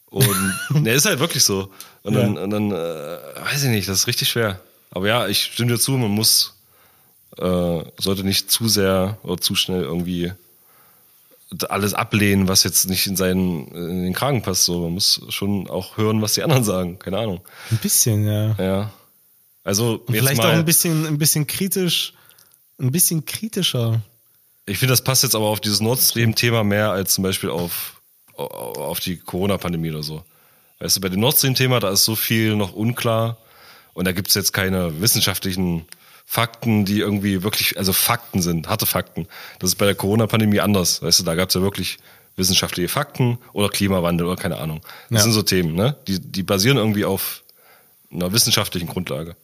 Und [laughs] der ist halt wirklich so. Und dann, und dann äh, weiß ich nicht, das ist richtig schwer. Aber ja, ich stimme dir zu, man muss, äh, sollte nicht zu sehr oder zu schnell irgendwie alles ablehnen, was jetzt nicht in seinen in den Kragen passt. So, man muss schon auch hören, was die anderen sagen. Keine Ahnung. ein bisschen, ja. Ja. Also vielleicht mal, auch ein bisschen, ein bisschen kritisch, ein bisschen kritischer. Ich finde, das passt jetzt aber auf dieses Nord Stream-Thema mehr als zum Beispiel auf, auf die Corona-Pandemie oder so. Weißt du, bei dem Nord Stream-Thema, da ist so viel noch unklar und da gibt's jetzt keine wissenschaftlichen Fakten, die irgendwie wirklich, also Fakten sind, harte Fakten. Das ist bei der Corona-Pandemie anders. Weißt du, da gab's ja wirklich wissenschaftliche Fakten oder Klimawandel oder keine Ahnung. Das Ja. sind so Themen, ne? Die, die basieren irgendwie auf einer wissenschaftlichen Grundlage.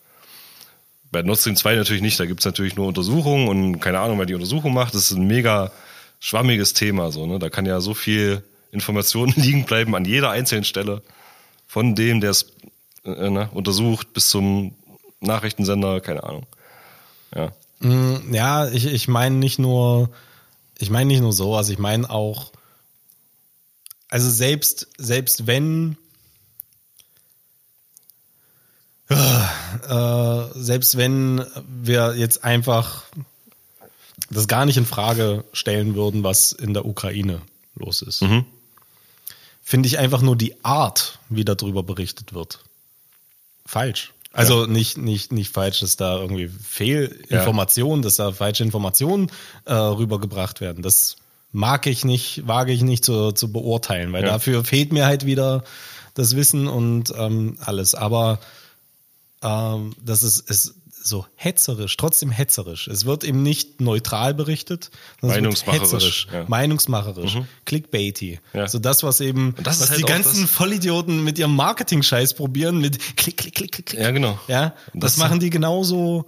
Bei Nord Stream 2 natürlich nicht, da gibt's natürlich nur Untersuchungen und keine Ahnung, wer die Untersuchung macht. Das ist ein mega schwammiges Thema. So, ne? Da kann ja so viel Information [laughs] liegen bleiben an jeder einzelnen Stelle. Von dem, der es äh, ne, untersucht, bis zum Nachrichtensender, keine Ahnung. Ja. Mm, Ja, ich, ich meine nicht nur, ich meine nicht nur so, also ich meine auch, also selbst, selbst wenn, äh, selbst wenn wir jetzt einfach das gar nicht in Frage stellen würden, was in der Ukraine los ist, finde ich einfach nur die Art, wie darüber berichtet wird, falsch. Also nicht, nicht, nicht falsch, dass da irgendwie Fehlinformationen, dass da falsche Informationen äh, rübergebracht werden. Das mag ich nicht, wage ich nicht zu, zu beurteilen, weil Ja. dafür fehlt mir halt wieder das Wissen und ähm, alles. Aber ähm, das ist, es, so hetzerisch, trotzdem hetzerisch. Es wird eben nicht neutral berichtet, sondern Meinungsmacherisch, hetzerisch, ja. meinungsmacherisch, clickbaity. Ja. So das, was eben, Und das ist was halt die ganzen Vollidioten mit ihrem Marketing-Scheiß probieren, mit klick, klick, klick, klick, klick. Ja, genau. Ja, Und das, das- machen die genauso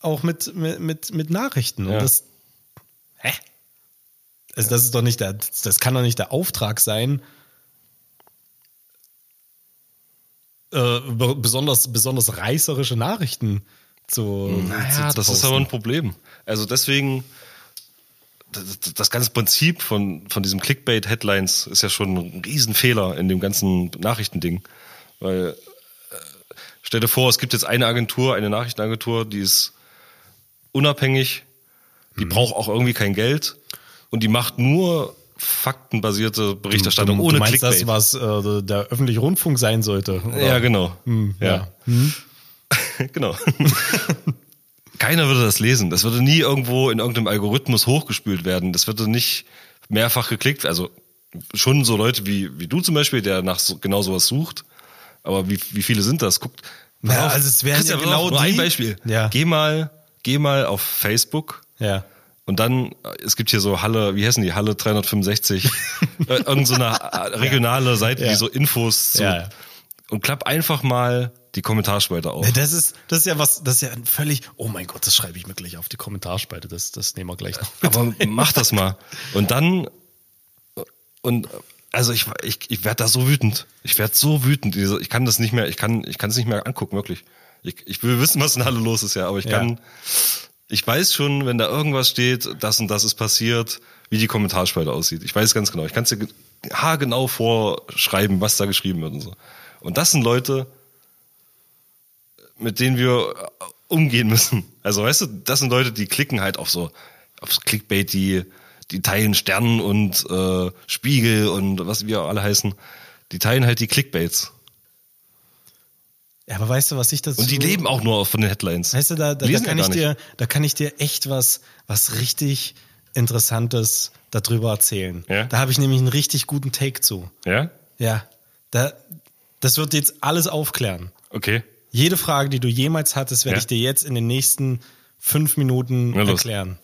auch mit, mit, mit, mit Nachrichten. Und Ja. das, hä? Also das ist doch nicht der, das kann doch nicht der Auftrag sein, äh, be- besonders, besonders reißerische Nachrichten zu, Naja, zu, zu das ist aber ein Problem. Also deswegen, das, das ganze Prinzip von, von diesem Clickbait-Headlines ist ja schon ein Riesenfehler in dem ganzen Nachrichtending. Weil, äh, stell dir vor, es gibt jetzt eine Agentur, eine Nachrichtenagentur, die ist unabhängig, die Mhm. braucht auch irgendwie kein Geld und die macht nur faktenbasierte Berichterstattung du, ohne du meinst Clickbait. das, was äh, der öffentliche Rundfunk sein sollte? oder? Ja, genau. ja. ja. [laughs] genau. [laughs] Keiner würde das lesen. Das würde nie irgendwo in irgendeinem Algorithmus hochgespült werden. Das würde nicht mehrfach geklickt. Also schon so Leute wie, wie du zum Beispiel, der nach so, genau sowas sucht. Aber wie, wie viele sind das? Guckt. Ja, also es wären Christian, ja genau nur ein die- Beispiel. Ja. Geh mal, geh mal auf Facebook Ja. Und dann, es gibt hier so Halle, wie heißen die? Halle 365. [laughs] äh, irgend so eine regionale Seite, Ja. die so Infos so, Ja, und klapp einfach mal die Kommentarspalte auf. Das ist, das ist ja was, das ist ja ein völlig, oh mein Gott, das schreibe ich mir gleich auf die Kommentarspalte, das, das nehmen wir gleich noch. Aber mach das mal. Und dann, und also ich, ich, ich werde da so wütend. Ich werde so wütend. Ich kann das nicht mehr, ich kann, ich kann es nicht mehr angucken, wirklich. Ich, ich will wissen, was in Halle los ist, ja, aber ich Ja. Ich weiß schon, wenn da irgendwas steht, das und das ist passiert, wie die Kommentarspalte aussieht. Ich weiß ganz genau. Ich kann es dir ge- haargenau vorschreiben, was da geschrieben wird und so. Und das sind Leute, mit denen wir äh, umgehen müssen. Also weißt du, das sind Leute, die klicken halt auf so, auf Clickbait, die, die teilen Sternen und äh, Spiegel und was wir alle heißen. Die teilen halt die Clickbaits. Ja, aber weißt du, was ich dazu... Und die leben auch nur von den Headlines. Weißt du, da, da, da, ja kann ich nicht. dir, da kann ich dir echt was, was richtig Interessantes darüber erzählen. Ja? Da habe ich nämlich einen richtig guten Take zu. Ja? Ja, da, das wird jetzt alles aufklären. Okay. Jede Frage, die du jemals hattest, werde Ja? ich dir jetzt in den nächsten fünf Minuten erklären.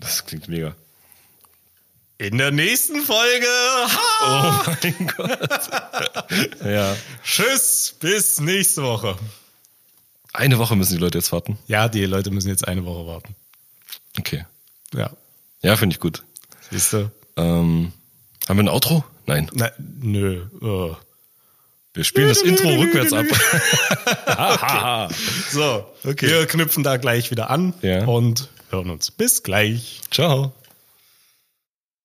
Das klingt mega. In der nächsten Folge. Ha! Oh mein Gott. ja. Tschüss, bis nächste Woche. Eine Woche müssen die Leute jetzt warten. Ja, die Leute müssen jetzt eine Woche warten. Okay. Ja, Ja, finde ich gut. siehst du? Ähm, haben wir ein Outro? Nein. Na, nö. äh. Wir spielen das Intro rückwärts ab. [laughs] So, okay. Wir knüpfen da gleich wieder an Ja. und hören uns. Bis gleich. Ciao.